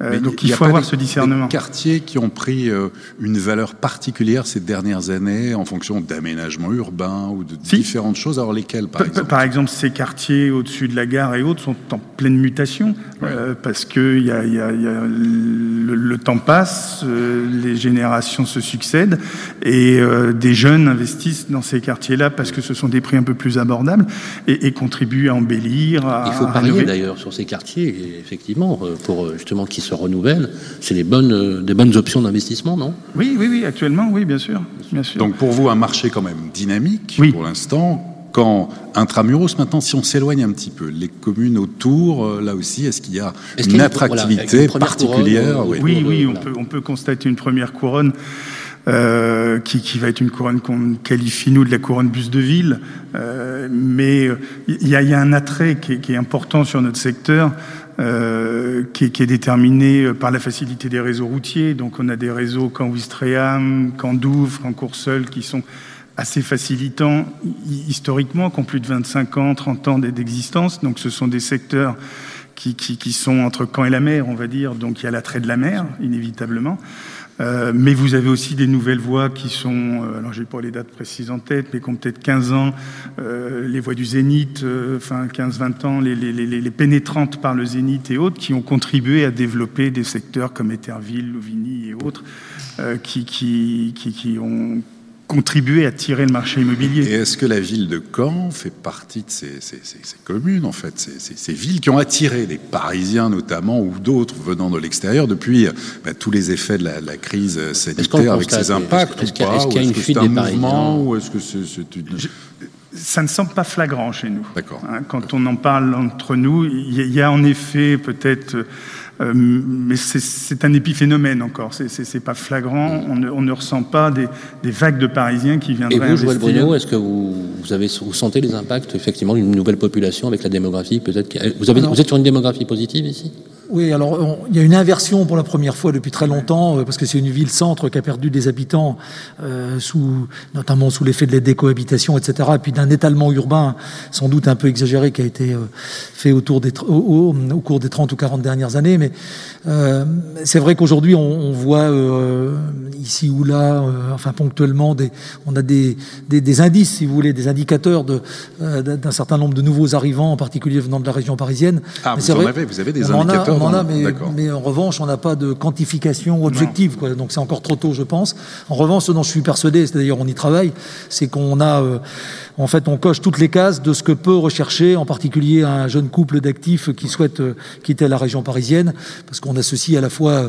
Euh, Mais donc y il a faut avoir des- ce discernement. Des quartiers qui ont pris euh, une valeur particulière ces dernières années en fonction d'aménagement urbain ou de Si. différentes choses. Alors lesquels, par P- exemple Par exemple, ces quartiers au-dessus de la gare et autres sont en pleine mutation euh, parce que il y a, il y a- il y a le, le temps passe, euh, les générations se succèdent et euh, des jeunes investissent dans ces quartiers-là parce que ce sont des prix un peu plus abordables et, et contribuent à embellir. À, Il faut à parier d'ailleurs sur ces quartiers, effectivement, pour justement qu'ils se renouvellent. C'est les bonnes, euh, des bonnes options d'investissement, non? Oui, oui, oui, actuellement, oui, bien sûr, bien sûr. Donc pour vous, un marché quand même dynamique Oui. pour l'instant. Quand intramuros, maintenant, si on s'éloigne un petit peu, les communes autour, euh, là aussi, est-ce qu'il y a une y voilà, attractivité une particulière? couronne, oui. Oui, oui, on voilà. peut, on peut constater une première couronne euh, qui, qui va être une couronne qu'on qualifie, nous, de la couronne bus de ville. Euh, mais il y, a- y a un attrait qui est, qui est important sur notre secteur, euh, qui, est, qui est déterminé par la facilité des réseaux routiers. Donc on a des réseaux qu'en Ouistreham, qu'en Douvres, qu'en Courseul, qui sont assez facilitants hi- historiquement, qui ont plus de 25 ans, 30 ans d'existence. Donc ce sont des secteurs qui, qui, qui sont entre Caen et la mer, on va dire. Donc il y a l'attrait de la mer, inévitablement. Euh, mais vous avez aussi des nouvelles voies qui sont, euh, alors j'ai pas les dates précises en tête, mais qui ont peut-être 15 ans, euh, les voies du Zénith, enfin 15-20 ans, les, les, les, pénétrantes par le Zénith et autres, qui ont contribué à développer des secteurs comme Etterville, Louvigny et autres, qui, qui, qui, qui ont contribuer à tirer le marché immobilier. Et est-ce que la ville de Caen fait partie de ces, ces, ces, communes, en fait, ces, villes qui ont attiré des Parisiens notamment ou d'autres venant de l'extérieur depuis bah, tous les effets de la, la crise sanitaire avec ses impacts Est-ce qu'il y a une fuite des Parisiens ou est-ce que c'est une... ça ne semble pas flagrant chez nous. D'accord. Hein, quand on en parle entre nous, il y, a en effet peut-être euh, mais c'est un épiphénomène encore, c'est pas flagrant, on ne, on ne, ressent pas des, des, vagues de Parisiens qui viendraient. Et vous, Joël Bruno, est-ce que vous, vous, avez, vous sentez les impacts effectivement d'une nouvelle population avec la démographie Peut-être vous, avez, vous êtes sur une démographie positive ici? Oui, alors il y a une inversion pour la première fois depuis très longtemps, euh, parce que c'est une ville-centre qui a perdu des habitants, euh, sous, notamment sous l'effet de la décohabitation, etc., et puis d'un étalement urbain sans doute un peu exagéré qui a été euh, fait autour des, au, au, cours des 30 ou 40 dernières années. Mais euh, c'est vrai qu'aujourd'hui, on, on, voit euh, ici ou là, euh, enfin ponctuellement, des, on a des, des, des, indices, si vous voulez, des indicateurs de, d'un certain nombre de nouveaux arrivants, en particulier venant de la région parisienne. Ah, vous, en vrai, avez, vous avez des indicateurs on en a, mais, mais, en revanche, on n'a pas de quantification objective. Quoi, donc c'est encore trop tôt, je pense. En revanche, ce dont je suis persuadé, c'est d'ailleurs on y travaille, c'est qu'on a, euh, en fait, on coche toutes les cases de ce que peut rechercher, en particulier un jeune couple d'actifs qui souhaite euh, quitter la région parisienne, parce qu'on associe à la fois euh,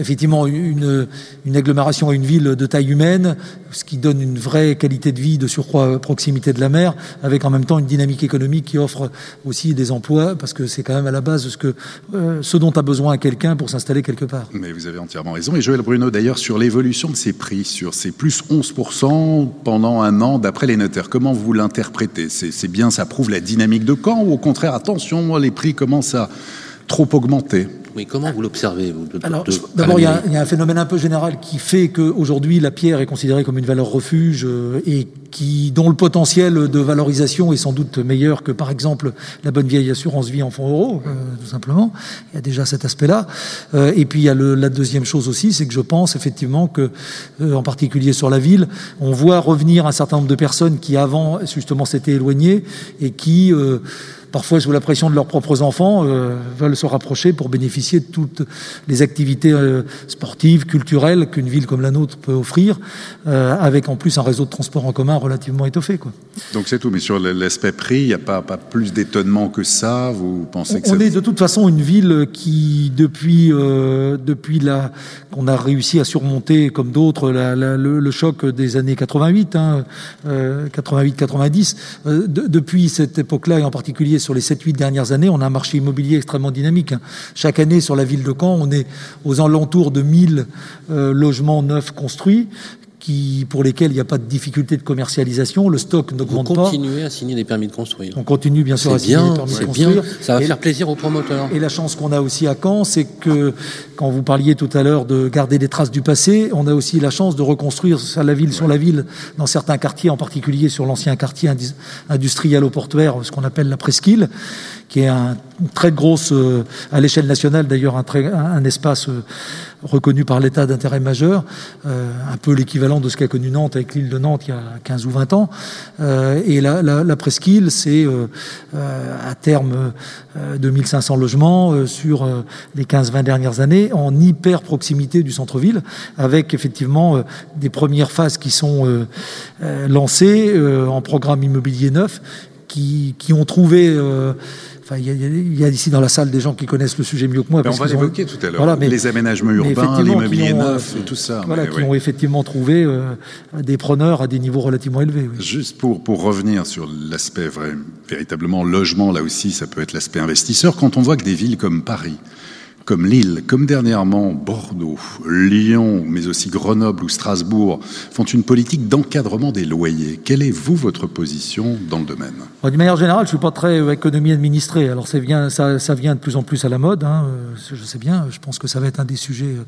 effectivement une, agglomération à une ville de taille humaine, ce qui donne une vraie qualité de vie de surcroît proximité de la mer, avec en même temps une dynamique économique qui offre aussi des emplois, parce que c'est quand même à la base ce, euh, ce dont a besoin quelqu'un pour s'installer quelque part. Mais vous avez entièrement raison. Et Joël Bruno, d'ailleurs, sur l'évolution de ces prix, sur ces plus 11% pendant un an, d'après les notaires, comment l'interprétez. C'est bien, ça prouve la dynamique de Caen, ou au contraire, attention, les prix commencent à trop augmenter oui, comment vous l'observez Alors, d'abord, il y, a un phénomène un peu général qui fait qu'aujourd'hui, la pierre est considérée comme une valeur refuge euh, et qui, dont le potentiel de valorisation est sans doute meilleur que, par exemple, la bonne vieille assurance vie en fonds euros, euh, tout simplement. Il y a déjà cet aspect-là. Euh, et puis, il y a le, la deuxième chose aussi, c'est que je pense effectivement que, en particulier sur la ville, on voit revenir un certain nombre de personnes qui avant, justement, s'étaient éloignées et qui parfois sous la pression de leurs propres enfants, euh, veulent se rapprocher pour bénéficier de toutes les activités euh, sportives, culturelles qu'une ville comme la nôtre peut offrir, euh, avec en plus un réseau de transport en commun relativement étoffé. Quoi. Donc c'est tout, mais sur l'aspect prix, il n'y a pas, pas plus d'étonnement que ça? Vous pensez que On ça... est de toute façon une ville qui, depuis, depuis la, qu'on a réussi à surmonter, comme d'autres, le, le, choc des années 88, hein, 88-90, de, depuis cette époque-là, et en particulier sur les 7-8 dernières années, on a un marché immobilier extrêmement dynamique. Hein. Chaque année, sur la ville de Caen, on est aux alentours de 1000 euh, logements neufs construits qui, pour lesquels il n'y a pas de difficulté de commercialisation, le stock n'augmente pas. Vous continuez à signer des permis de construire. On continue bien sûr à signer des permis de construire. Bien. Ça va et faire plaisir aux promoteurs. Et la chance qu'on a aussi à Caen, c'est que quand vous parliez tout à l'heure de garder des traces du passé, on a aussi la chance de reconstruire la ville ouais. sur la ville dans certains quartiers, en particulier sur l'ancien quartier industriel au portuaire, ce qu'on appelle la presqu'île qui est un, très grosse, euh, à l'échelle nationale d'ailleurs, un, un, un espace euh, reconnu par l'État d'intérêt majeur, euh, un peu l'équivalent de ce qu'a connu Nantes avec l'île de Nantes il y a 15 ou 20 ans. Euh, et la, la, la presqu'île, c'est euh, à terme 2500 logements sur les 15-20 dernières années, en hyper proximité du centre-ville, avec effectivement des premières phases qui sont lancées en programme immobilier neuf, qui, qui ont trouvé Enfin, il y, a, il y, a, ici dans la salle des gens qui connaissent le sujet mieux que moi. Mais on va l'évoquer tout à l'heure. Voilà, les aménagements urbains, l'immobilier neuf, euh, et tout ça. Voilà, qui oui. ont effectivement trouvé euh, des preneurs à des niveaux relativement élevés. Oui. Juste pour, pour revenir sur l'aspect véritablement logement, là aussi, ça peut être l'aspect investisseur. Quand on voit que des villes comme Paris, comme Lille, comme dernièrement Bordeaux, Lyon, mais aussi Grenoble ou Strasbourg, font une politique d'encadrement des loyers. Quelle est, vous, votre position dans le domaine? D'une manière générale, je ne suis pas très euh, économie administrée. Alors ça vient, ça, ça, vient de plus en plus à la mode, hein, je sais bien. Je pense que ça va être un des sujets euh,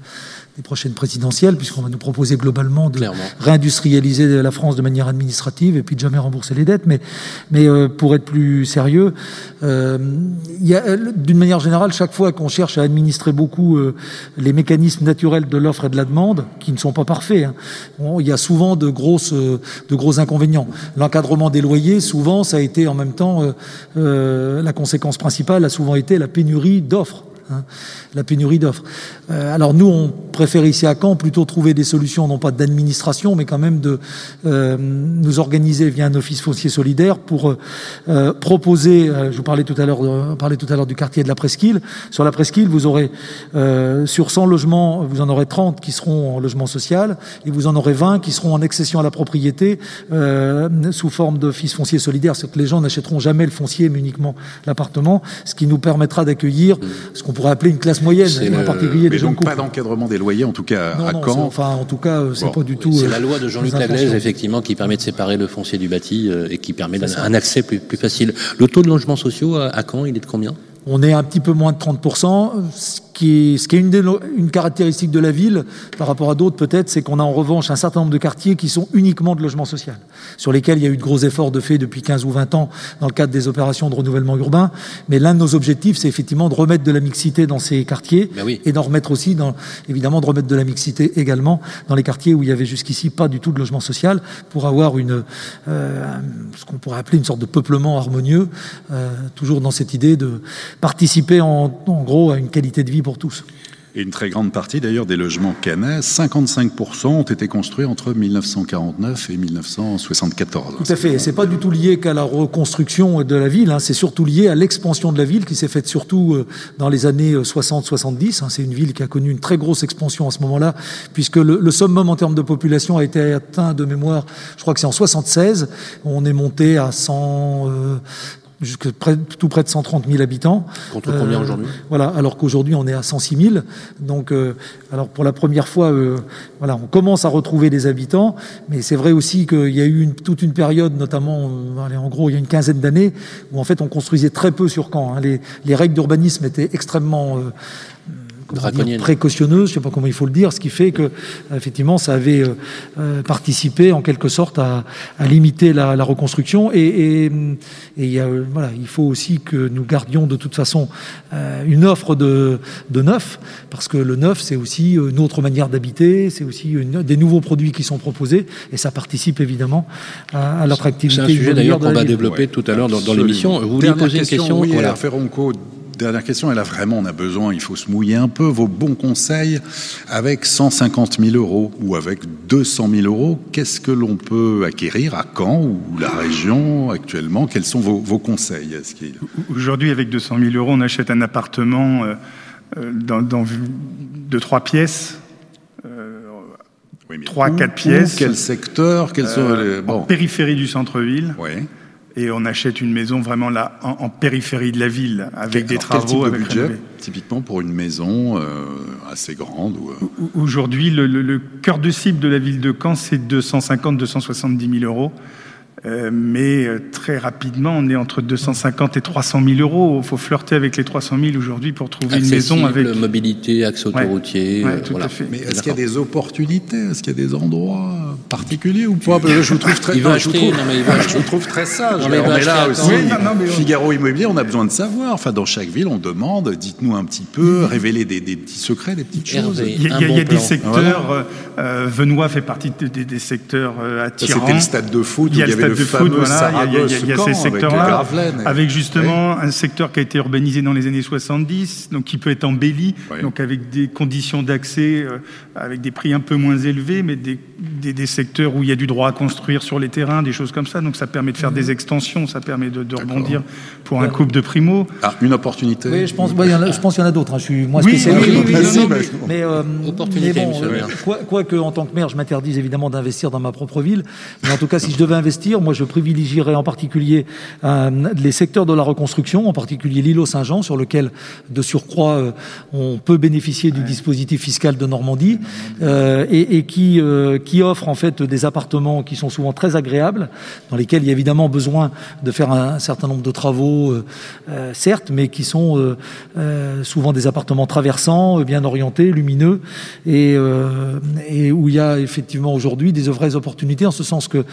des prochaines présidentielles, puisqu'on va nous proposer globalement de Clairement. réindustrialiser la France de manière administrative et puis de jamais rembourser les dettes. Mais, mais euh, pour être plus sérieux, euh, d'une manière générale, chaque fois qu'on cherche à administrer beaucoup les mécanismes naturels de l'offre et de la demande, qui ne sont pas parfaits. Hein. il y a souvent de, grosses, de gros inconvénients. L'encadrement des loyers, souvent, ça a été en même temps, la conséquence principale a souvent été la pénurie d'offres. Hein la pénurie d'offres. Euh, alors nous, on préfère ici à Caen plutôt trouver des solutions, non pas d'administration, mais quand même de euh, nous organiser via un office foncier solidaire pour euh, proposer. je vous parlais tout à l'heure, tout à l'heure du quartier de la Presqu'île. Sur la Presqu'île, vous aurez sur 100 logements, vous en aurez 30 qui seront en logement social, et vous en aurez 20 qui seront en accession à la propriété sous forme d'office foncier solidaire, c'est que les gens n'achèteront jamais le foncier, mais uniquement l'appartement, ce qui nous permettra d'accueillir ce qu'on pourrait appeler une classe moyenne, en particulier des donc pas d'encadrement des loyers, en tout cas à Caen. Enfin, en tout cas, c'est pas du tout. C'est la loi de Jean-Luc Laglaise, effectivement, qui permet de séparer le foncier du bâti euh, et qui permet un accès plus, plus facile. Le taux de logements sociaux à Caen, il est de combien? On est un petit peu moins de 30%, ce qui est, ce qui est une, une caractéristique de la ville par rapport à d'autres peut-être, c'est qu'on a en revanche un certain nombre de quartiers qui sont uniquement de logement social, sur lesquels il y a eu de gros efforts de fait depuis 15 ou 20 ans dans le cadre des opérations de renouvellement urbain. Mais l'un de nos objectifs, c'est effectivement de remettre de la mixité dans ces quartiers ben et d'en remettre aussi, dans, évidemment, de remettre de la mixité également dans les quartiers où il y avait jusqu'ici pas du tout de logement social pour avoir une, euh, ce qu'on pourrait appeler une sorte de peuplement harmonieux, euh, toujours dans cette idée de participer en, gros à une qualité de vie pour tous. Et une très grande partie d'ailleurs des logements canais, 55% ont été construits entre 1949 et 1974. Tout à fait. C'est pas du tout lié qu'à la reconstruction de la ville. Hein. C'est surtout lié à l'expansion de la ville qui s'est faite surtout euh, dans les années 60-70. Hein. C'est une ville qui a connu une très grosse expansion à ce moment-là, puisque le, summum en termes de population a été atteint de mémoire. Je crois que c'est en 76. On est monté à 100, jusque près, tout près de 130 000 habitants. Contre combien euh, aujourd'hui? Voilà, alors qu'aujourd'hui on est à 106 000. Donc, euh, alors pour la première fois, euh, voilà, on commence à retrouver des habitants, mais c'est vrai aussi qu'il y a eu une, toute une période, notamment, allez, en gros, il y a une quinzaine d'années, où en fait on construisait très peu sur Caen. Hein. Les, les, règles d'urbanisme étaient extrêmement précautionneuse, je sais pas comment il faut le dire, ce qui fait que effectivement ça avait euh, euh, participé en quelque sorte à, limiter la, reconstruction et, et, voilà, il faut aussi que nous gardions de toute façon euh, une offre de, de neuf parce que le neuf c'est aussi une autre manière d'habiter, c'est aussi des nouveaux produits qui sont proposés et ça participe évidemment à, l'attractivité. C'est un sujet d'ailleurs qu'on va développer tout à l'heure dans, l'émission. Vous voulez poser une question, oui, voilà. Dernière question, et là vraiment on a besoin, il faut se mouiller un peu, vos bons conseils avec 150 000 euros ou avec 200 000 euros, qu'est-ce que l'on peut acquérir? À Caen ou la région actuellement? Quels sont vos, conseils Aujourd'hui avec 200 000 euros, on achète un appartement euh, euh, dans, de trois pièces. Euh, trois, quatre pièces. quel secteur quels sont les... En périphérie du centre-ville. Oui et on achète une maison vraiment là en, périphérie de la ville avec des travaux. Quel type de budget typiquement pour une maison euh, assez grande euh Aujourd'hui, le, le, cœur de cible de la ville de Caen, c'est 250-270 000 euros. Euh, mais euh, très rapidement, on est entre 250 et 300 000 euros. Il faut flirter avec les 300 000 aujourd'hui pour trouver une maison avec mobilité, accès autoroutier. Ouais, tout à fait. Mais est-ce qu'il y a des opportunités? Est-ce qu'il y a des endroits particuliers ou pas? Je vous trouve très, je, trouve, je trouve très sage. on est là aussi. Figaro Immobilier, on a besoin de savoir. Enfin, dans chaque ville, on demande, dites-nous un petit peu, révélez des, petits secrets, des petites choses. Il y a, des secteurs. Euh, Venois fait partie des, secteurs attirants. C'était le stade de foot où il y avait de foot, voilà, il y a, ces secteurs-là, avec, justement un secteur qui a été urbanisé dans les années 70, donc qui peut être embelli, donc avec des conditions d'accès, euh, avec des prix un peu moins élevés, mais des, des, secteurs où il y a du droit à construire sur les terrains, des choses comme ça. Donc ça permet de faire des extensions, ça permet de, rebondir pour un couple de primo. Ah, une opportunité. Oui, je pense, je pense qu'il y en a d'autres. Hein. Je suis moins spécialiste. mais, euh, mais bon, quoi, quoi, que en tant que maire, je m'interdise évidemment d'investir dans ma propre ville, mais en tout cas, si je devais investir, moi je privilégierais en particulier euh, les secteurs de la reconstruction, en particulier l'îlot Saint-Jean, sur lequel de surcroît euh, on peut bénéficier du dispositif fiscal de Normandie, euh, et, et, qui, qui offre en fait des appartements qui sont souvent très agréables, dans lesquels il y a évidemment besoin de faire un, certain nombre de travaux, certes, mais qui sont souvent des appartements traversants, bien orientés, lumineux, et, et où il y a effectivement aujourd'hui des vraies opportunités, en ce sens que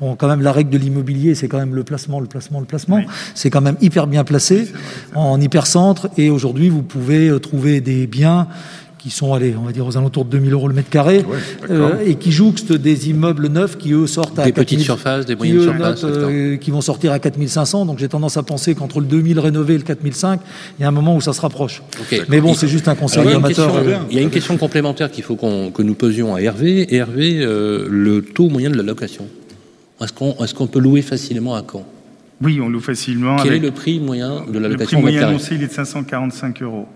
Bon, quand même, la règle de l'immobilier, c'est quand même le placement, le placement, le placement. C'est quand même hyper bien placé en hypercentre. Et aujourd'hui, vous pouvez euh, trouver des biens qui sont, allez, on va dire aux alentours de 2000 euros le mètre carré, euh, et qui jouxtent des immeubles neufs qui, eux, sortent à Des 4000, petites surfaces, des qui, moyennes eux, surfaces, notent, euh, qui vont sortir à 4500. Donc j'ai tendance à penser qu'entre le 2000 rénové et le 4005, il y a un moment où ça se rapproche. Mais bon, Il- c'est juste un conseil Alors, il y a une amateur. question- euh, Il y a une question complémentaire qu'il faut que nous posions à Hervé. Hervé, euh, le taux moyen de la location. Est-ce qu'on est peut louer facilement à Caen? Oui, on loue facilement. Quel avec- est le prix moyen de la Le location prix au mètre moyen annoncé, il est de 545 euros.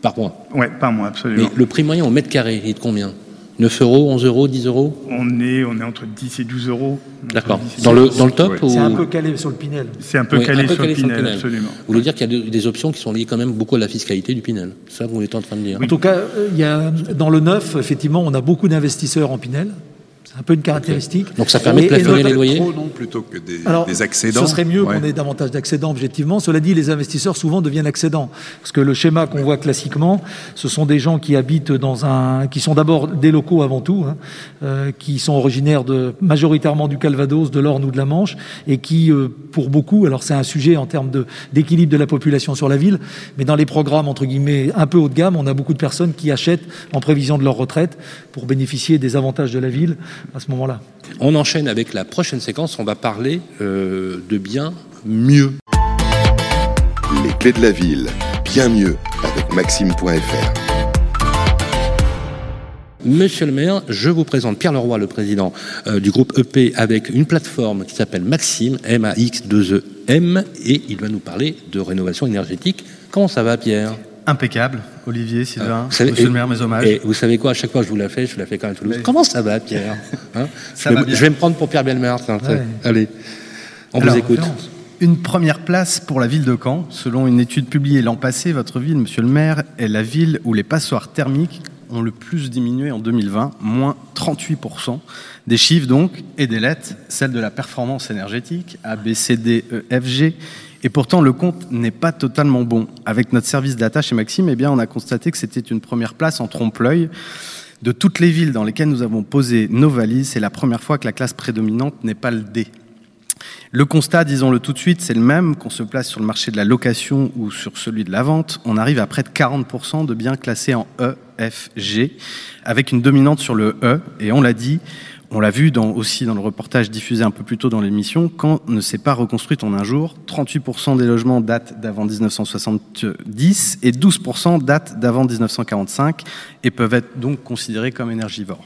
par mois? Ouais, par mois, Mais absolument. le prix moyen au mètre carré, il est de combien? 9 euros, 11 euros, 10 euros? On est, on est entre 10 et 12 euros. D'accord. 10 et Dans le, 12. dans le top ou... C'est un peu calé sur le Pinel. C'est un peu Oui, calé, un peu sur, le Pinel, absolument. Vous voulez dire qu'il y a de- des options qui sont liées quand même beaucoup à la fiscalité du Pinel? C'est ça que vous êtes en train de dire En tout cas, euh, il y a, dans le neuf, effectivement, on a beaucoup d'investisseurs en Pinel. C'est un peu une caractéristique. Donc ça permet de Et- plafonner les loyers Trop, non, plutôt que des, Alors, des accédants. Ce serait mieux Ouais. qu'on ait davantage d'accédants, objectivement. Cela dit, les investisseurs souvent deviennent accédants. Parce que le schéma qu'on voit classiquement, ce sont des gens qui habitent dans un, qui sont d'abord des locaux avant tout, hein, euh, qui sont originaires de, majoritairement du Calvados, de l'Orne ou de la Manche, et qui, euh, pour beaucoup, alors c'est un sujet en termes de, d'équilibre de la population sur la ville, mais dans les programmes, entre guillemets, un peu haut de gamme, on a beaucoup de personnes qui achètent en prévision de leur retraite pour bénéficier des avantages de la ville à ce moment-là. On enchaîne avec la prochaine séquence, on va parler euh, de biens mieux. Les clés de la ville, bien mieux avec maxime.fr. Monsieur le maire, je vous présente Pierre Leroy, le président euh, du groupe EP, avec une plateforme qui s'appelle Maxime, M-A-X-2-E-M, et il va nous parler de rénovation énergétique. Comment ça va, Pierre? Impeccable. Olivier, Sylvain, savez- Monsieur et- le maire, mes hommages. Et vous savez quoi, à chaque fois que je vous la fais, je vous la fais quand même à Toulouse. Comment ça va, Pierre Hein Ça je, va vais, bien. je vais me prendre pour Pierre. Ouais. Allez, on Alors, vous écoute. Une première place pour la ville de Caen. Selon une étude publiée l'an passé, votre ville, monsieur le maire, est la ville où les passoires thermiques ont le plus diminué en 2020, moins 38%. Des chiffres donc, et des lettres, celle de la performance énergétique, A, B, C, D, E, F, G. Et pourtant, le compte n'est pas totalement bon. Avec notre service data chez Maxime, eh bien, on a constaté que c'était une première place en trompe-l'œil. De toutes les villes dans lesquelles nous avons posé nos valises, c'est la première fois que la classe prédominante n'est pas le D. Le constat, disons-le tout de suite, c'est le même qu'on se place sur le marché de la location ou sur celui de la vente. On arrive à près de 40% de biens classés en E, F, G, avec une dominante sur le E. Et on l'a dit, on l'a vu aussi dans le reportage diffusé un peu plus tôt dans l'émission, quand ne s'est pas reconstruite en un jour, 38% des logements datent d'avant 1970 et 12% datent d'avant 1945 et peuvent être donc considérés comme énergivores.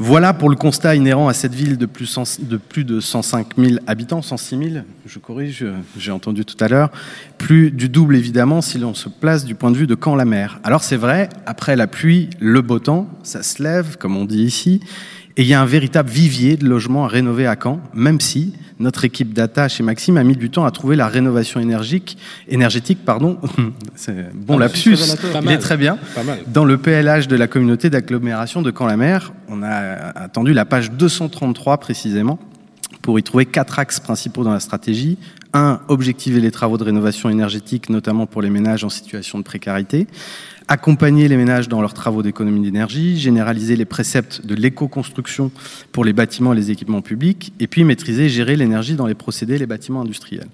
Voilà pour le constat inhérent à cette ville de plus, de de 105 000 habitants, 106 000, je corrige, j'ai entendu tout à l'heure, plus du double évidemment si l'on se place du point de vue de Caen-la-Mer. Alors c'est vrai, après la pluie, le beau temps, ça se lève, comme on dit ici, et il y a un véritable vivier de logements à rénover à Caen, même si notre équipe data chez Maxime a mis du temps à trouver la rénovation énergique, énergétique, pardon, c'est bon Ah, lapsus, il mal. est très bien. Dans le PLH de la communauté d'agglomération de Caen-la-Mer, on a attendu la page 233 précisément pour y trouver quatre axes principaux dans la stratégie. Un, objectiver les travaux de rénovation énergétique, notamment pour les ménages en situation de précarité. Accompagner les ménages dans leurs travaux d'économie d'énergie, généraliser les préceptes de l'éco-construction pour les bâtiments et les équipements publics, et puis maîtriser et gérer l'énergie dans les procédés et les bâtiments industriels.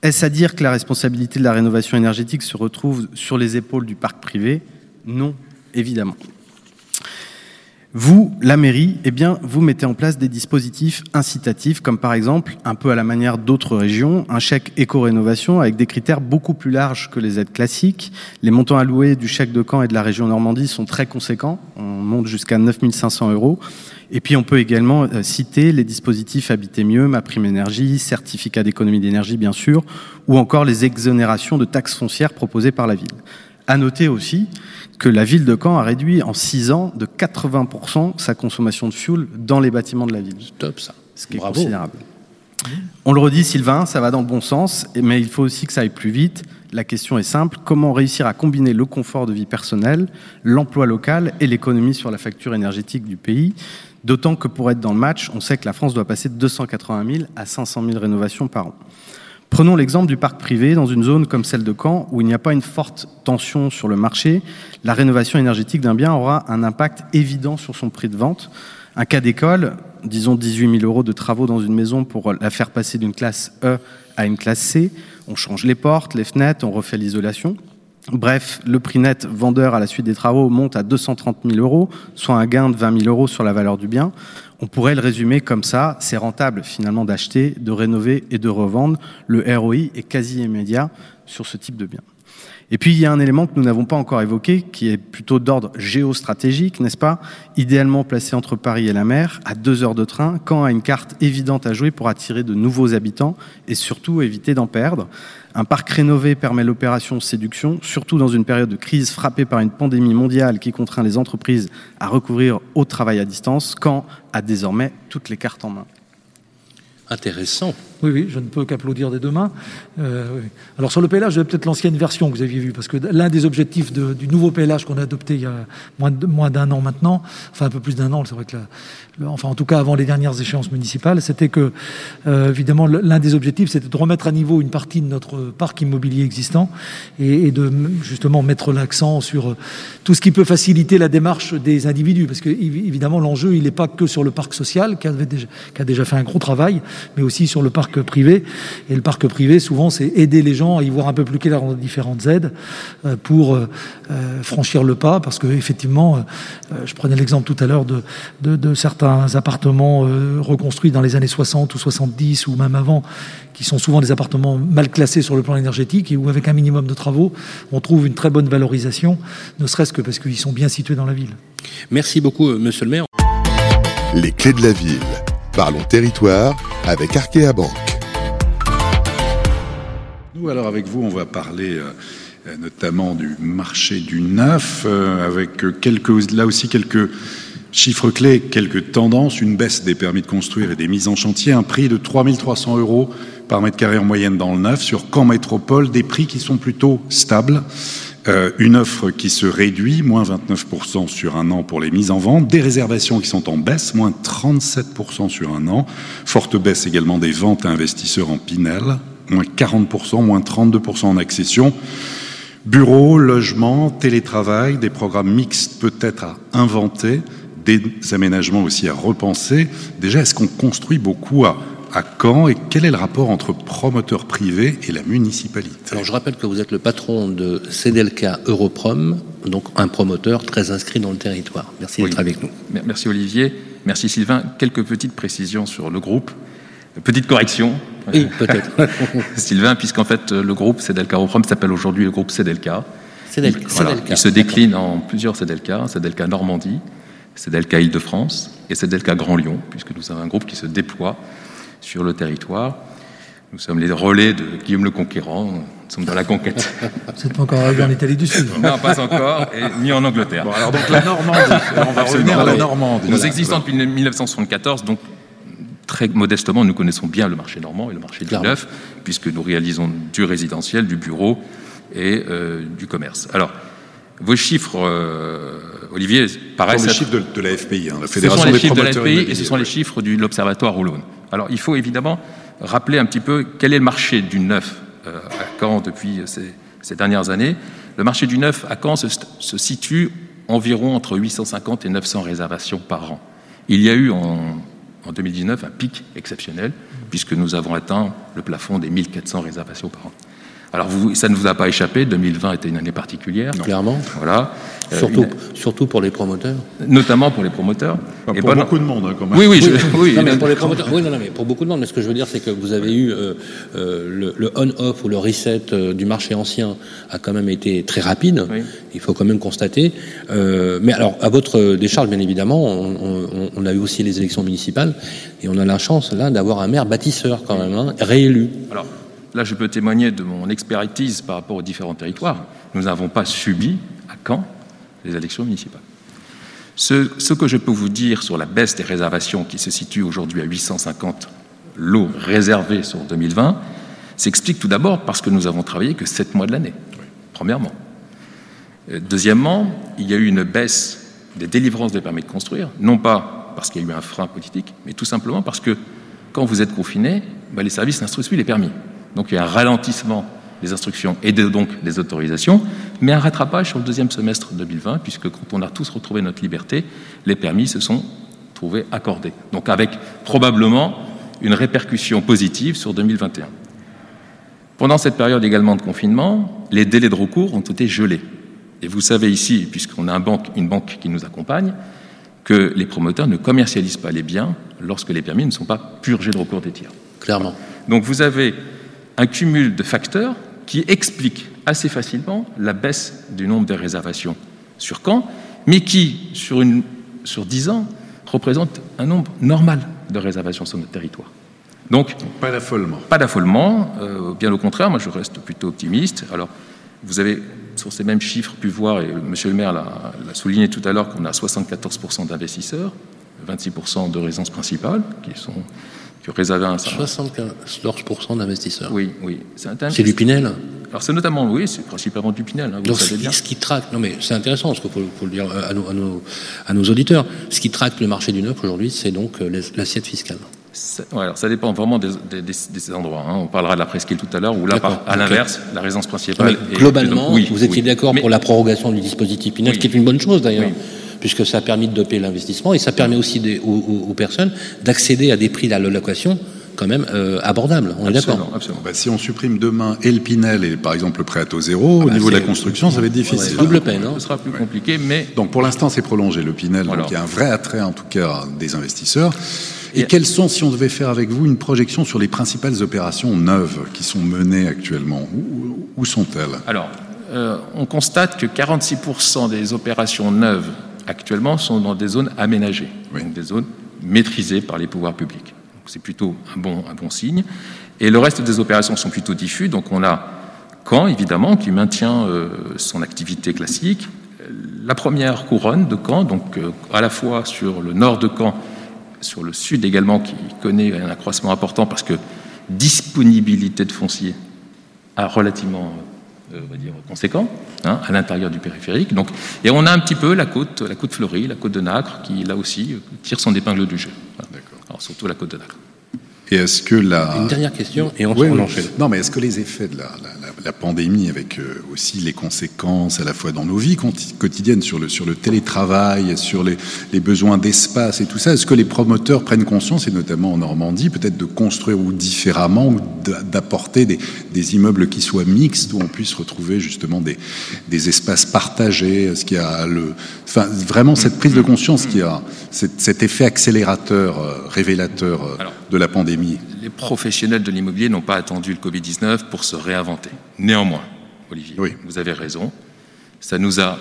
Est-ce à dire que la responsabilité de la rénovation énergétique se retrouve sur les épaules du parc privé? Non, évidemment. Vous, la mairie, eh bien, vous mettez en place des dispositifs incitatifs, comme par exemple, un peu à la manière d'autres régions, un chèque éco-rénovation avec des critères beaucoup plus larges que les aides classiques. Les montants alloués du chèque de Caen et de la région Normandie sont très conséquents. On monte jusqu'à 9500 euros. Et puis, on peut également euh, citer les dispositifs Habiter mieux, ma prime énergie, certificat d'économie d'énergie, bien sûr, ou encore les exonérations de taxes foncières proposées par la ville. À noter aussi que la ville de Caen a réduit en 6 ans de 80% sa consommation de fuel dans les bâtiments de la ville. Top ça. Ce qui est considérable. On le redit, Sylvain, ça va dans le bon sens, mais il faut aussi que ça aille plus vite. La question est simple, comment réussir à combiner le confort de vie personnelle, l'emploi local et l'économie sur la facture énergétique du pays? D'autant que pour être dans le match, on sait que la France doit passer de 280 000 à 500 000 rénovations par an. Prenons l'exemple du parc privé dans une zone comme celle de Caen où il n'y a pas une forte tension sur le marché. La rénovation énergétique d'un bien aura un impact évident sur son prix de vente. Un cas d'école, disons 18 000 euros de travaux dans une maison pour la faire passer d'une classe E à une classe C. On change les portes, les fenêtres, on refait l'isolation. Bref, le prix net vendeur à la suite des travaux monte à 230 000 euros, soit un gain de 20 000 euros sur la valeur du bien. On pourrait le résumer comme ça, c'est rentable finalement d'acheter, de rénover et de revendre. Le ROI est quasi immédiat sur ce type de bien. Et puis il y a un élément que nous n'avons pas encore évoqué, qui est plutôt d'ordre géostratégique, n'est-ce pas? Idéalement placé entre Paris et la mer, à deux heures de train, quand a une carte évidente à jouer pour attirer de nouveaux habitants et surtout éviter d'en perdre. Un parc rénové permet l'opération séduction, surtout dans une période de crise frappée par une pandémie mondiale qui contraint les entreprises à recouvrir au travail à distance, quand a désormais toutes les cartes en main. Intéressant. Oui, oui, je ne peux qu'applaudir des deux mains. Euh, Alors sur le PLH, vais peut-être l'ancienne version que vous aviez vue, parce que l'un des objectifs du nouveau PLH qu'on a adopté il y a moins d'un an maintenant, enfin un peu plus d'un an, c'est vrai que enfin en tout cas avant les dernières échéances municipales, c'était que euh, évidemment l'un des objectifs c'était de remettre à niveau une partie de notre parc immobilier existant et, de justement mettre l'accent sur tout ce qui peut faciliter la démarche des individus, parce que évidemment l'enjeu il n'est pas que sur le parc social qui, avait déjà, qui a déjà fait un gros travail, mais aussi sur le parc privé. Et le parc privé, souvent, c'est aider les gens à y voir un peu plus clair dans différentes aides euh, pour euh, euh, franchir le pas. Parce que effectivement, je prenais l'exemple tout à l'heure de, de, certains appartements reconstruits dans les années 60 ou 70 ou même avant, qui sont souvent des appartements mal classés sur le plan énergétique et où, avec un minimum de travaux, on trouve une très bonne valorisation, ne serait-ce que parce qu'ils sont bien situés dans la ville. Merci beaucoup, monsieur le maire. Les clés de la ville. Parlons territoire avec Arkea Banque. Nous, alors avec vous, on va parler euh, notamment du marché du neuf, euh, avec là aussi quelques chiffres clés, quelques tendances, une baisse des permis de construire et des mises en chantier, un prix de 3300 euros par mètre carré en moyenne dans le neuf, sur Caen Métropole, des prix qui sont plutôt stables. Euh, une offre qui se réduit, moins 29% sur un an pour les mises en vente, des réservations qui sont en baisse, moins 37% sur un an, forte baisse également des ventes à investisseurs en Pinel, moins 40%, moins 32% en accession. Bureaux, logements, télétravail, des programmes mixtes peut-être à inventer, des aménagements aussi à repenser. Déjà, est-ce qu'on construit beaucoup à à Caen et quel est le rapport entre promoteurs privés et la municipalité? Alors je rappelle que vous êtes le patron de CDLK Europrom, donc un promoteur très inscrit dans le territoire. Merci d'être avec nous. Merci Olivier, merci Sylvain. Quelques petites précisions sur le groupe. Petite correction. Oui, peut-être. Sylvain, puisqu'en fait le groupe CDLK Europrom s'appelle aujourd'hui le groupe CDLK. CDLK. Il se décline en plusieurs CDLK, CDLK Normandie, CDLK Île-de-France et CDLK Grand Lyon, puisque nous avons un groupe qui se déploie sur le territoire. Nous sommes les relais de Guillaume le Conquérant. Nous sommes dans la conquête. Vous n'êtes pas encore arrivé en Italie du Sud. Non, pas encore, et ni en Angleterre. Bon, alors donc la Normandie. on va revenir à la Normandie. Nous existons depuis 1974, donc très modestement, nous connaissons bien le marché normand et le marché du neuf, puisque nous réalisons du résidentiel, du bureau et euh, du commerce. Alors, vos chiffres, euh, Olivier, paraissent. Ce sont les chiffres de, la FPI, hein, la Fédération ce sont les chiffres de la FPI et ce sont les chiffres de l'Observatoire Roulon. Alors il faut évidemment rappeler un petit peu quel est le marché du neuf euh, à Caen depuis ces, dernières années. Le marché du neuf à Caen se, situe environ entre 850 et 900 réservations par an. Il y a eu en, en 2019 un pic exceptionnel puisque nous avons atteint le plafond des 1400 réservations par an. Alors vous, ça ne vous a pas échappé, 2020 était une année particulière. Clairement. Voilà. Euh, surtout, surtout pour les promoteurs. Notamment pour les promoteurs. pour beaucoup de monde, hein, quand même. Oui, oui, oui, non, mais pour les promoteurs. Oui, non, non, mais pour beaucoup de monde. Mais ce que je veux dire, c'est que vous avez eu euh, euh, le, on-off ou le reset du marché ancien a quand même été très rapide. Il faut quand même constater. mais alors, à votre décharge, bien évidemment, on, on, a eu aussi les élections municipales et on a la chance là d'avoir un maire bâtisseur quand même, hein, réélu. Alors, là, je peux témoigner de mon expertise par rapport aux différents territoires. Nous n'avons pas subi à Caen les élections municipales. Ce, que je peux vous dire sur la baisse des réservations qui se situe aujourd'hui à 850 lots réservés sur 2020 s'explique tout d'abord parce que nous avons travaillé que 7 mois de l'année, premièrement. Euh, deuxièmement, il y a eu une baisse des délivrances des permis de construire, non pas parce qu'il y a eu un frein politique, mais tout simplement parce que quand vous êtes confiné, bah, les services n'instruisent plus les permis. Donc il y a un ralentissement des instructions et donc des autorisations, mais un rattrapage sur le deuxième semestre 2020, puisque quand on a tous retrouvé notre liberté, les permis se sont trouvé accordé. Donc avec probablement une répercussion positive sur 2021. Pendant cette période également de confinement, les délais de recours ont été gelés. Et vous savez ici, puisqu'on a une banque qui nous accompagne, que les promoteurs ne commercialisent pas les biens lorsque les permis ne sont pas purgés de recours des tiers. Clairement. Donc vous avez un cumul de facteurs qui expliquent assez facilement la baisse du nombre de réservations sur Caen, mais qui, sur, une, sur 10 ans, représente un nombre normal de réservations sur notre territoire. Donc, pas d'affolement. Pas d'affolement, euh, bien au contraire, moi je reste plutôt optimiste. Alors, vous avez sur ces mêmes chiffres pu voir, et M. le maire l'a souligné tout à l'heure, qu'on a 74% d'investisseurs, 26% de résidences principales qui sont qui réservé un 74% d'investisseurs. Oui, oui. C'est du Pinel Alors c'est notamment, oui, c'est principalement du Pinel. Hein, Donc ce, ce, qui traque, non mais c'est intéressant, ce qu'il faut, le dire à nos, à, nos, à nos, auditeurs, ce qui traque le marché du neuf aujourd'hui, c'est donc euh, l'assiette fiscale. Ouais, alors ça dépend vraiment des, des, des, endroits. Hein. On parlera de la presqu'île tout à l'heure, où là, à l'inverse, la résidence principale. globalement, vous étiez d'accord pour la prorogation du dispositif Pinel, qui est une bonne chose d'ailleurs puisque ça a permis de doper l'investissement et ça permet aussi des, aux, personnes d'accéder à des prix de location quand même euh, abordables. On est d'accord bah, Si on supprime demain et le Pinel et par exemple le prêt à taux zéro, ah au bah, niveau de la construction, ça va être difficile. double peine. Hein. Ce sera plus compliqué, mais... Donc pour l'instant, c'est prolongé le Pinel, donc il y a un vrai attrait en tout cas des investisseurs. Et, quelles sont, si on devait faire avec vous une projection sur les principales opérations neuves qui sont menées actuellement? Où, sont-elles? Alors, euh, on constate que 46% des opérations neuves actuellement sont dans des zones aménagées, donc des zones maîtrisées par les pouvoirs publics. C'est plutôt un bon, un bon signe. Et le reste des opérations sont plutôt diffus. Donc on a Caen, évidemment, qui maintient euh, son activité classique. La première couronne de Caen, donc euh, à la fois sur le nord de Caen, sur le sud également, qui connaît un accroissement important parce que disponibilité de foncier a relativement euh, on va dire, conséquent hein, à l'intérieur du périphérique. Donc, et on a un petit peu la côte, la côte fleurie, la côte de Nacre, qui là aussi tire son épingle du jeu. Alors surtout la côte de Nacre. Et est-ce que la... Une dernière question et on oui, Non, mais est-ce que les effets de la, la, pandémie, avec euh, aussi les conséquences à la fois dans nos vies quotidiennes sur le, sur le télétravail, sur les, besoins d'espace et tout ça, est-ce que les promoteurs prennent conscience, et notamment en Normandie, peut-être de construire ou différemment, ou d'apporter des, immeubles qui soient mixtes, où on puisse retrouver justement des, espaces partagés? Est-ce qu'il y a le... Enfin, vraiment cette prise de conscience qui a cet, cet effet accélérateur, euh, révélateur euh, de la pandémie. Les professionnels de l'immobilier n'ont pas attendu le Covid-19 pour se réinventer. Néanmoins, Olivier, vous avez raison, ça nous a,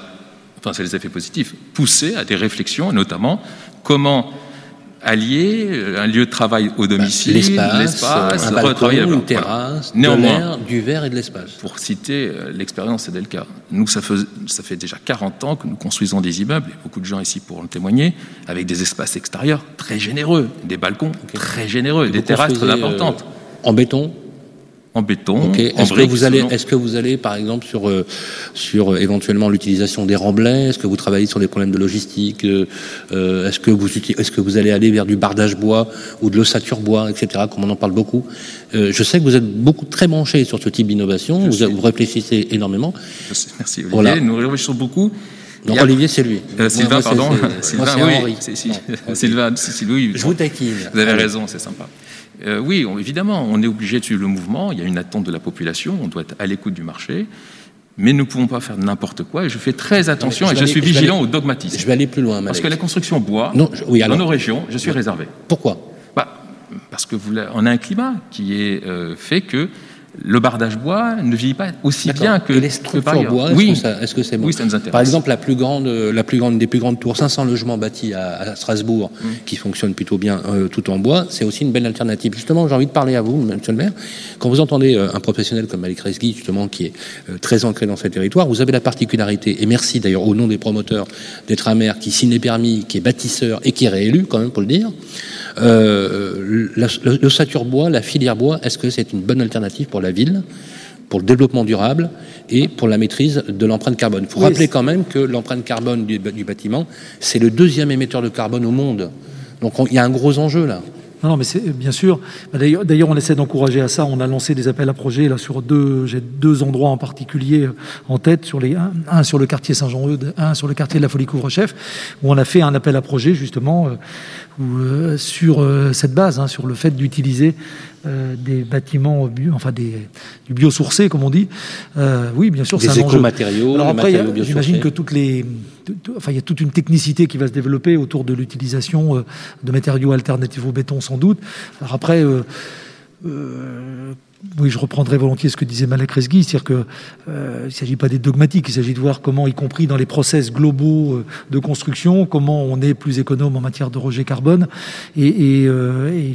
enfin c'est les effets positifs, poussé à des réflexions, notamment comment allier euh, un lieu de travail au domicile, l'espace, un balcon, une terrasse, Néanmoins, du verre et de l'espace. Pour citer euh, l'expérience Delca, nous ça fait, ça fait déjà 40 ans que nous construisons des immeubles, et beaucoup de gens ici pourront le témoigner, avec des espaces extérieurs très généreux, des balcons très généreux, des terrasses très importantes. Euh, en béton? En béton. Est-ce que vous allez, est-ce que vous allez, par exemple, sur euh, sur euh, éventuellement l'utilisation des remblais? Est-ce que vous travaillez sur des problèmes de logistique euh, Est-ce que vous est-ce que vous allez aller vers du bardage bois ou de l'ossature bois, etc. Comme on en parle beaucoup? je sais que vous êtes beaucoup très branché sur ce type d'innovation. Vous, réfléchissez énormément. Merci Olivier. Nous réfléchissons beaucoup. Non, Olivier, c'est lui. Sylvain, pardon. Sylvain, oui. Sylvain, Sylvain, Je vous taquine. Vous avez raison, c'est sympa. Euh, oui, évidemment, on est obligé de suivre le mouvement, il y a une attente de la population, on doit être à l'écoute du marché, mais nous ne pouvons pas faire n'importe quoi, et je fais très attention, et je suis vigilant au dogmatisme. Je vais aller plus loin, Parce que la construction bois, dans nos régions, je suis réservé. Pourquoi? Bah, Parce qu'on a un climat qui est euh, fait que le bardage bois ne vit pas aussi bien que, les structures bois. Oui, est-ce que c'est bon Oui, ça nous intéresse. Par exemple, la plus grande, la plus grande des plus grandes tours, 500 logements bâtis à, Strasbourg, mm. qui fonctionnent plutôt bien euh, tout en bois, c'est aussi une belle alternative. Justement, j'ai envie de parler à vous, Monsieur le Maire. Quand vous entendez euh, un professionnel comme Malik Resgui, justement, qui est euh, très ancré dans ce territoire, vous avez la particularité, et merci d'ailleurs au nom des promoteurs, d'être un maire qui signe les permis, qui est bâtisseur et qui est réélu, quand même, pour le dire. Euh, l'ossature bois, la filière bois, est-ce que c'est une bonne alternative pour la ville pour le développement durable et pour la maîtrise de l'empreinte carbone. Il faut rappeler quand même que l'empreinte carbone du, bâtiment, c'est le deuxième émetteur de carbone au monde. Donc il y a un gros enjeu là. Non, mais c'est bien sûr. D'ailleurs, on essaie d'encourager à ça. On a lancé des appels à projets là sur deux. J'ai deux endroits en particulier euh, en tête sur les un, sur le quartier Saint-Jean-Eudes, un sur le quartier de la Folie Couvre-Chef, où on a fait un appel à projet justement euh, sur cette base, hein, sur le fait d'utiliser des bâtiments bio, enfin des, du biosourcé, comme on dit. oui, bien sûr, c'est un éco-matériaux. Alors après, j'imagine que toutes les enfin, il y a toute une technicité qui va se développer autour de l'utilisation euh, de matériaux alternatifs au béton, sans doute. Alors après, euh, euh, oui, je reprendrai volontiers ce que disait Malek Resgui, c'est-à-dire qu'il ne s'agit pas d'être dogmatique, il s'agit de voir comment, y compris dans les process globaux de construction, comment on est plus économe en matière de rejet carbone, et,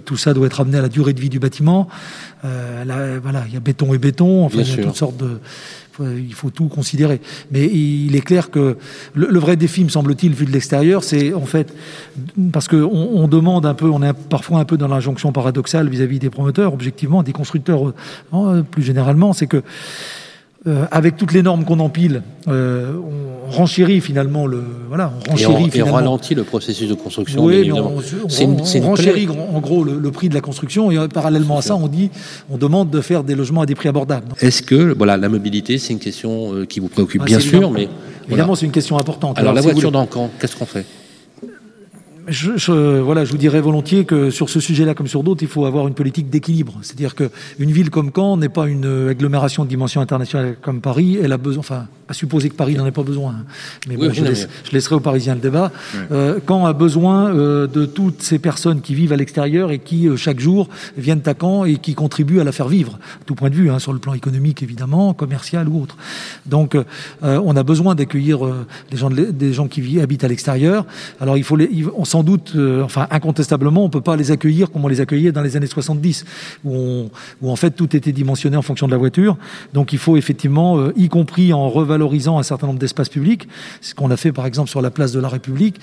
tout ça doit être amené à la durée de vie du bâtiment. voilà, il y a béton et béton, enfin, il y a toutes sortes de il faut tout considérer. Mais il est clair que le, vrai défi, me semble-t-il, vu de l'extérieur, c'est en fait parce qu'on on demande un peu, on est parfois un peu dans l'injonction paradoxale vis-à-vis des promoteurs, objectivement, des constructeurs euh, plus généralement, c'est que euh, avec toutes les normes qu'on empile, euh, on renchérit finalement le voilà, on renchérit et, on, ralentit le processus de construction. Oui, on, renchérit en gros le, prix de la construction et euh, parallèlement à ça, on dit, on demande de faire des logements à des prix abordables. Est-ce que voilà, la mobilité, c'est une question qui vous préoccupe ah, bien sûr, mais évidemment, c'est une question importante. Alors, la voiture dans qu'est-ce qu'on fait? Je, voilà, je vous dirais volontiers que sur ce sujet-là, comme sur d'autres, il faut avoir une politique d'équilibre. C'est-à-dire qu'une ville comme Caen n'est pas une agglomération de dimension internationale comme Paris. Elle a besoin, enfin, à supposer que Paris n'en ait pas besoin. Hein. Mais bon, je, laisserai aux Parisiens le débat. Euh, Caen a besoin euh, de toutes ces personnes qui vivent à l'extérieur et qui, euh, chaque jour, viennent à Caen et qui contribuent à la faire vivre, à tout point de vue, hein, sur le plan économique, évidemment, commercial ou autre. Donc, euh, on a besoin d'accueillir des gens, des gens qui habitent à l'extérieur. Alors, il faut les, on sans doute, enfin, incontestablement, on peut pas les accueillir comme on les accueillait dans les années 70, où, on, où en fait tout était dimensionné en fonction de la voiture. Donc, il faut effectivement, y compris en revalorisant valorisant un certain nombre d'espaces publics, ce qu'on a fait par exemple sur la place de la République.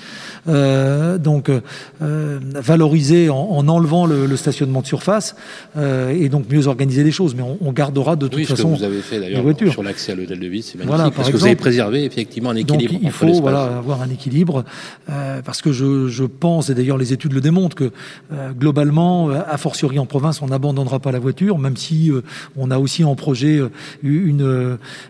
Euh, donc euh, valoriser en, enlevant le, stationnement de surface euh, et donc mieux organiser les choses. Mais on, gardera de toute oui, façon. Ce que vous avez fait d'ailleurs sur l'accès à l'hôtel de ville, c'est magnifique voilà, parce que vous avez préservé effectivement un équilibre. Donc, il faut voilà, avoir un équilibre parce que je, je pense et d'ailleurs les études le démontrent que globalement, a fortiori en province, on n'abandonnera pas la voiture, même si on a aussi en projet une,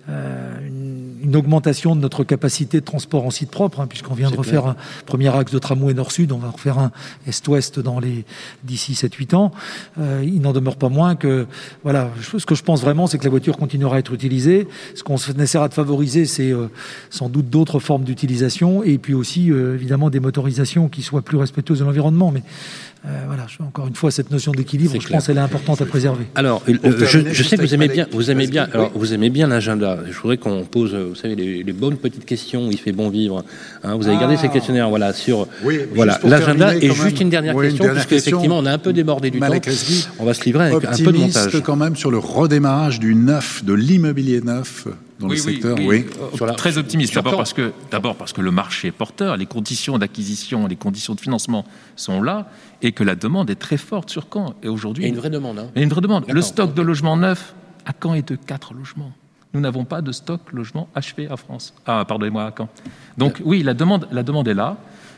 une une augmentation de notre capacité de transport en site propre, hein, puisqu'on vient de refaire un premier axe de tramway nord-sud, on va refaire un est-ouest dans les d'ici 7-8 ans. Euh, il n'en demeure pas moins que, voilà, ce que je pense vraiment, c'est que la voiture continuera à être utilisée. Ce qu'on essaiera de favoriser, c'est euh, sans doute d'autres formes d'utilisation, et puis aussi, euh, évidemment, des motorisations qui soient plus respectueuses de l'environnement. Mais euh, voilà, encore une fois, cette notion d'équilibre, je pense qu'elle est importante à préserver. Alors, euh, je, sais que vous aimez bien, vous aimez bien, alors, vous aimez bien l'agenda. Je voudrais qu'on pose, vous savez, les, bonnes petites questions où il fait bon vivre. Hein. vous avez gardé ces ah. questionnaires, voilà, sur voilà l'agenda. Et juste une dernière question, puisque effectivement, on a un peu débordé du temps. On va se livrer avec un peu de montage. quand même sur le redémarrage du neuf, de l'immobilier neuf dans le secteur. Oui, Très optimiste. D'abord parce que, d'abord parce que le marché est porteur, les conditions d'acquisition, les conditions de financement sont là et que la demande est très forte sur Caen. Et aujourd'hui, il y a une vraie demande. Hein. Il y a une vraie demande. Le stock de logements neufs à Caen est de 4 logements. Nous n'avons pas de stock logement achevé à France. Ah, pardonnez-moi, à Caen. Donc oui, la demande, la demande est là.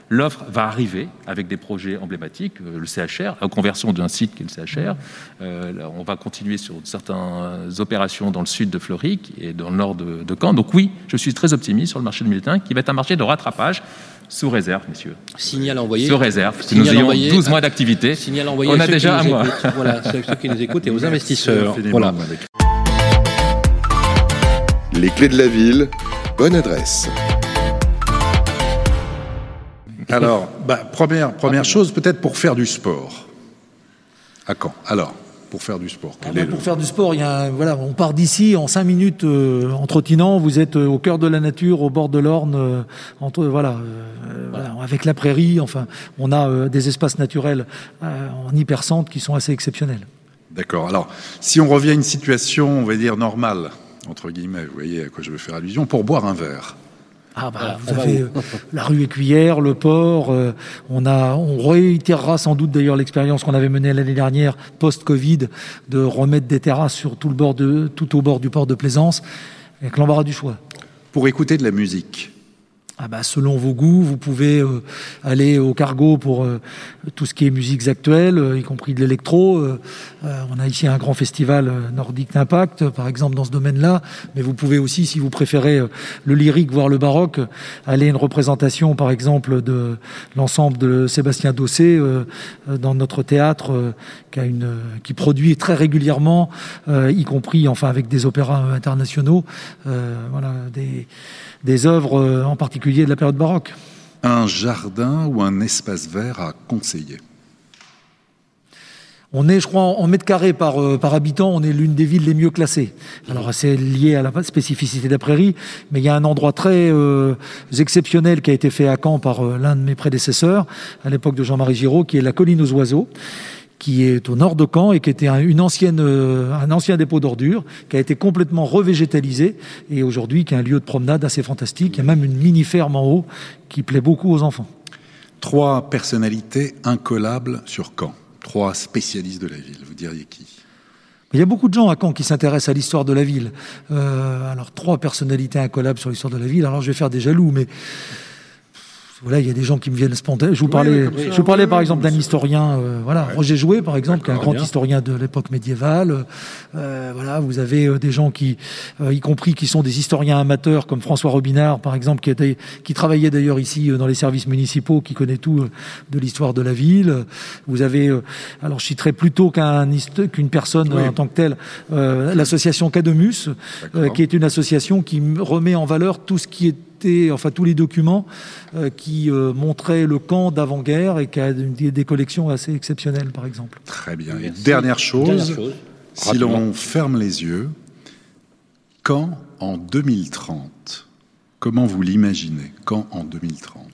L'offre va arriver avec des projets emblématiques, euh, le CHR, la conversion d'un site qui est le CHR. Euh, on va continuer sur certaines opérations dans le sud de Floric et dans le nord de, Caen. Donc oui, je suis très optimiste sur le marché de Militain, qui va être un marché de rattrapage sous réserve, messieurs. Signal envoyé. Sous réserve. nous ayons 12 mois d'activité. Signal envoyé. On a déjà un mois. voilà, ceux, qui nous écoutent et aux investisseurs. Voilà. Les clés de la ville, bonne adresse. Alors, bah, première, première chose, peut-être pour faire du sport. À quand? Alors pour faire du sport ah ben, Pour faire du sport, il y a, voilà, on part d'ici en cinq minutes euh, en trottinant. Vous êtes euh, au cœur de la nature, au bord de l'Orne, euh, entre voilà, avec la prairie. Enfin, on a des espaces naturels en hypercentre qui sont assez exceptionnels. D'accord. Alors, si on revient à une situation, on va dire normale entre guillemets, vous voyez à quoi je veux faire allusion, pour boire un verre. Ah bah, vous avez euh, la rue Écuyère, le port. Euh, on a, on réitérera sans doute d'ailleurs l'expérience qu'on avait menée l'année dernière post-Covid de remettre des terrasses sur tout le bord de, tout au bord du port de Plaisance, avec l'embarras du choix. Pour écouter de la musique, ah bah, selon vos goûts, vous pouvez euh, aller au cargo pour euh, tout ce qui est musiques actuelles, euh, y compris de l'électro. on a ici un grand festival nordique d'impact, par exemple, dans ce domaine-là. Mais vous pouvez aussi, si vous préférez le lyrique, voire le baroque, aller à une représentation, par exemple, de l'ensemble de Sébastien Dossé dans notre théâtre, qui, produit très régulièrement, y compris, enfin, avec des opéras internationaux, des œuvres en particulier de la période baroque. Un jardin ou un espace vert à conseiller on est, je crois, en mètres carrés par, euh, par habitant, on est l'une des villes les mieux classées. Alors c'est lié à la spécificité de la prairie, mais il y a un endroit très euh, exceptionnel qui a été fait à Caen par l'un de mes prédécesseurs, à l'époque de Jean-Marie Giraud, qui est la colline aux oiseaux qui est au nord de Caen et qui était un, une ancienne, euh, un ancien dépôt d'ordures, qui a été complètement revégétalisé et aujourd'hui qui est un lieu de promenade assez fantastique. Il y a même une mini-ferme en haut qui plaît beaucoup aux enfants. Trois personnalités incollables sur Caen, trois spécialistes de la ville, vous diriez qui? Il y a beaucoup de gens à Caen qui s'intéressent à l'histoire de la ville. Euh, alors, trois personnalités incollables sur l'histoire de la ville. Alors, je vais faire des jaloux, mais voilà, il y a des gens qui me viennent spontanément. Je vous parlais, je vous parlais par exemple d'un historien, euh, voilà, Roger Jouet par exemple, qui est un grand historien de l'époque médiévale. Euh, voilà, vous avez euh, des gens qui, euh, y compris qui sont des historiens amateurs comme François Robinard par exemple, qui était, qui travaillait d'ailleurs ici dans les services municipaux, qui connaît tout de l'histoire de la ville. Vous avez, alors je citerai plutôt qu'un qu'une personne en tant que telle, l'association Cademus, qui est une association qui remet en valeur tout ce qui est enfin tous les documents euh, qui euh, montraient le camp d'avant-guerre et qui a des, collections assez exceptionnelles, par exemple. Très bien. dernière chose, si l'on ferme les yeux, quand en 2030 Comment vous l'imaginez Quand en 2030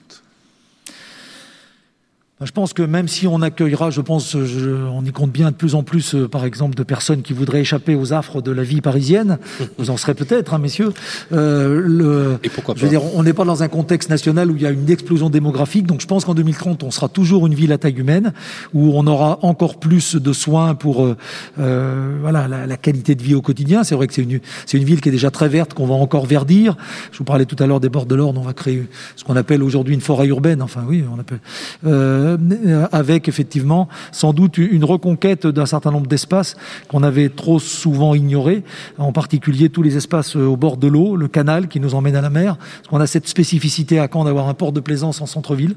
je pense que même si on accueillera, je pense, on y compte bien de plus en plus, euh, par exemple, de personnes qui voudraient échapper aux affres de la vie parisienne. Vous en serez peut-être, hein, messieurs. Euh, le, Et pourquoi pas je veux dire, on n'est pas dans un contexte national où il y a une explosion démographique. Donc, je pense qu'en 2030, on sera toujours une ville à taille humaine, où on aura encore plus de soins pour, euh, euh voilà, la, la, qualité de vie au quotidien. C'est vrai que c'est une, c'est une ville qui est déjà très verte, qu'on va encore verdir. Je vous parlais tout à l'heure des bords de l'Orne. On va créer ce qu'on appelle aujourd'hui une forêt urbaine. Enfin, oui, on appelle. Euh, avec effectivement sans doute une reconquête d'un certain nombre d'espaces qu'on avait trop souvent ignorés, en particulier tous les espaces euh, au bord de l'eau, le canal qui nous emmène à la mer, parce qu'on a cette spécificité à Caen d'avoir un port de plaisance en centre-ville,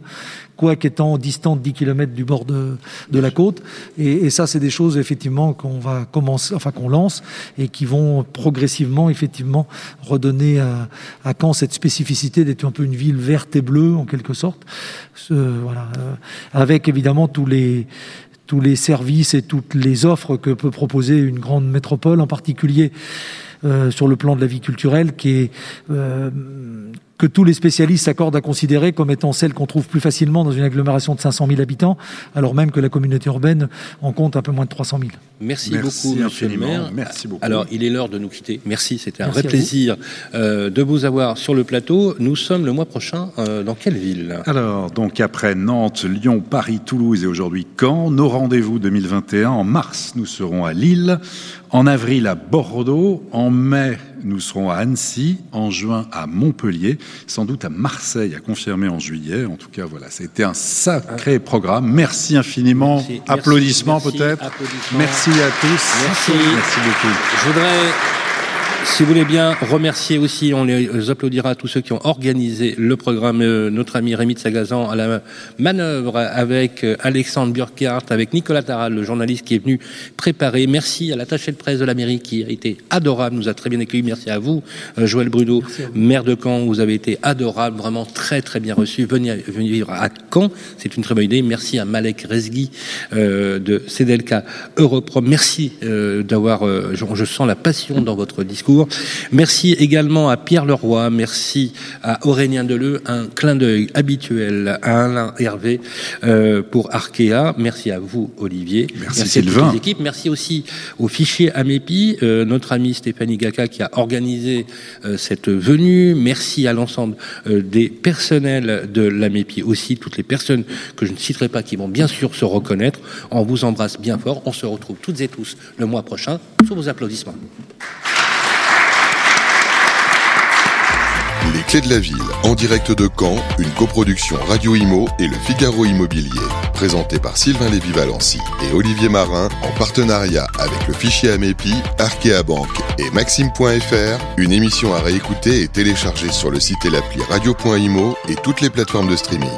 quoique étant distant de 10 km du bord de, de la côte. Et, et ça, c'est des choses effectivement qu'on va commencer, enfin qu'on lance et qui vont progressivement effectivement redonner à, à Caen cette spécificité d'être un peu une ville verte et bleue en quelque sorte. Euh, voilà, avec évidemment tous les tous les services et toutes les offres que peut proposer une grande métropole, en particulier euh, sur le plan de la vie culturelle, qui est euh, que tous les spécialistes s'accordent à considérer comme étant celle qu'on trouve plus facilement dans une agglomération de 500 000 habitants, alors même que la communauté urbaine en compte un peu moins de 300 000. Merci, beaucoup, Monsieur le maire. Merci beaucoup. Alors, il est l'heure de nous quitter. Merci, c'était un vrai plaisir euh, de vous avoir sur le plateau. Nous sommes le mois prochain euh, dans quelle ville? Alors, donc après Nantes, Lyon, Paris, Toulouse et aujourd'hui Caen, nos rendez-vous 2021. En mars, nous serons à Lille. En avril, à Bordeaux. En mai, nous serons à Annecy, en juin à Montpellier, sans doute à Marseille, à confirmer en juillet. En tout cas, voilà, c'était un sacré programme. Merci infiniment. Applaudissements peut-être. Merci à tous. Merci. Merci beaucoup. Je voudrais si vous voulez bien remercier aussi, on les applaudira à tous ceux qui ont organisé le programme, euh, notre ami Rémi de Sagazan à la manœuvre avec euh, Alexandre Burkhardt, avec Nicolas Taral, le journaliste qui est venu préparer. Merci à l'attaché de presse de la mairie qui a été adorable, nous a très bien accueillis. Merci à vous, euh, Joël Brudeau, maire de Caen, vous avez été adorable, vraiment très très bien reçu. Venez, venez vivre à Caen, c'est une très bonne idée. Merci à Malek Rezgui euh, de Cedelka Europrom. Merci euh, d'avoir, je, je sens la passion dans votre discours. Merci également à Pierre Leroy, merci à Aurélien Deleu, un clin d'œil habituel à Alain Hervé euh, pour Arkea. Merci à vous, Olivier. Merci. À équipes. Merci aussi au fichier Amépi, euh, notre ami Stéphanie Gaka qui a organisé euh, cette venue. Merci à l'ensemble des personnels de l'Amépi aussi, toutes les personnes que je ne citerai pas qui vont bien sûr se reconnaître. On vous embrasse bien fort. On se retrouve toutes et tous le mois prochain sous vos applaudissements. De la ville, en direct de Caen, une coproduction Radio Imo et le Figaro Immobilier. Présenté par Sylvain Lévy-Valency et Olivier Marin, en partenariat avec le fichier Amépi, Arkea Bank et Maxime.fr. Une émission à réécouter et télécharger sur le site et l'appli radio.imo et toutes les plateformes de streaming.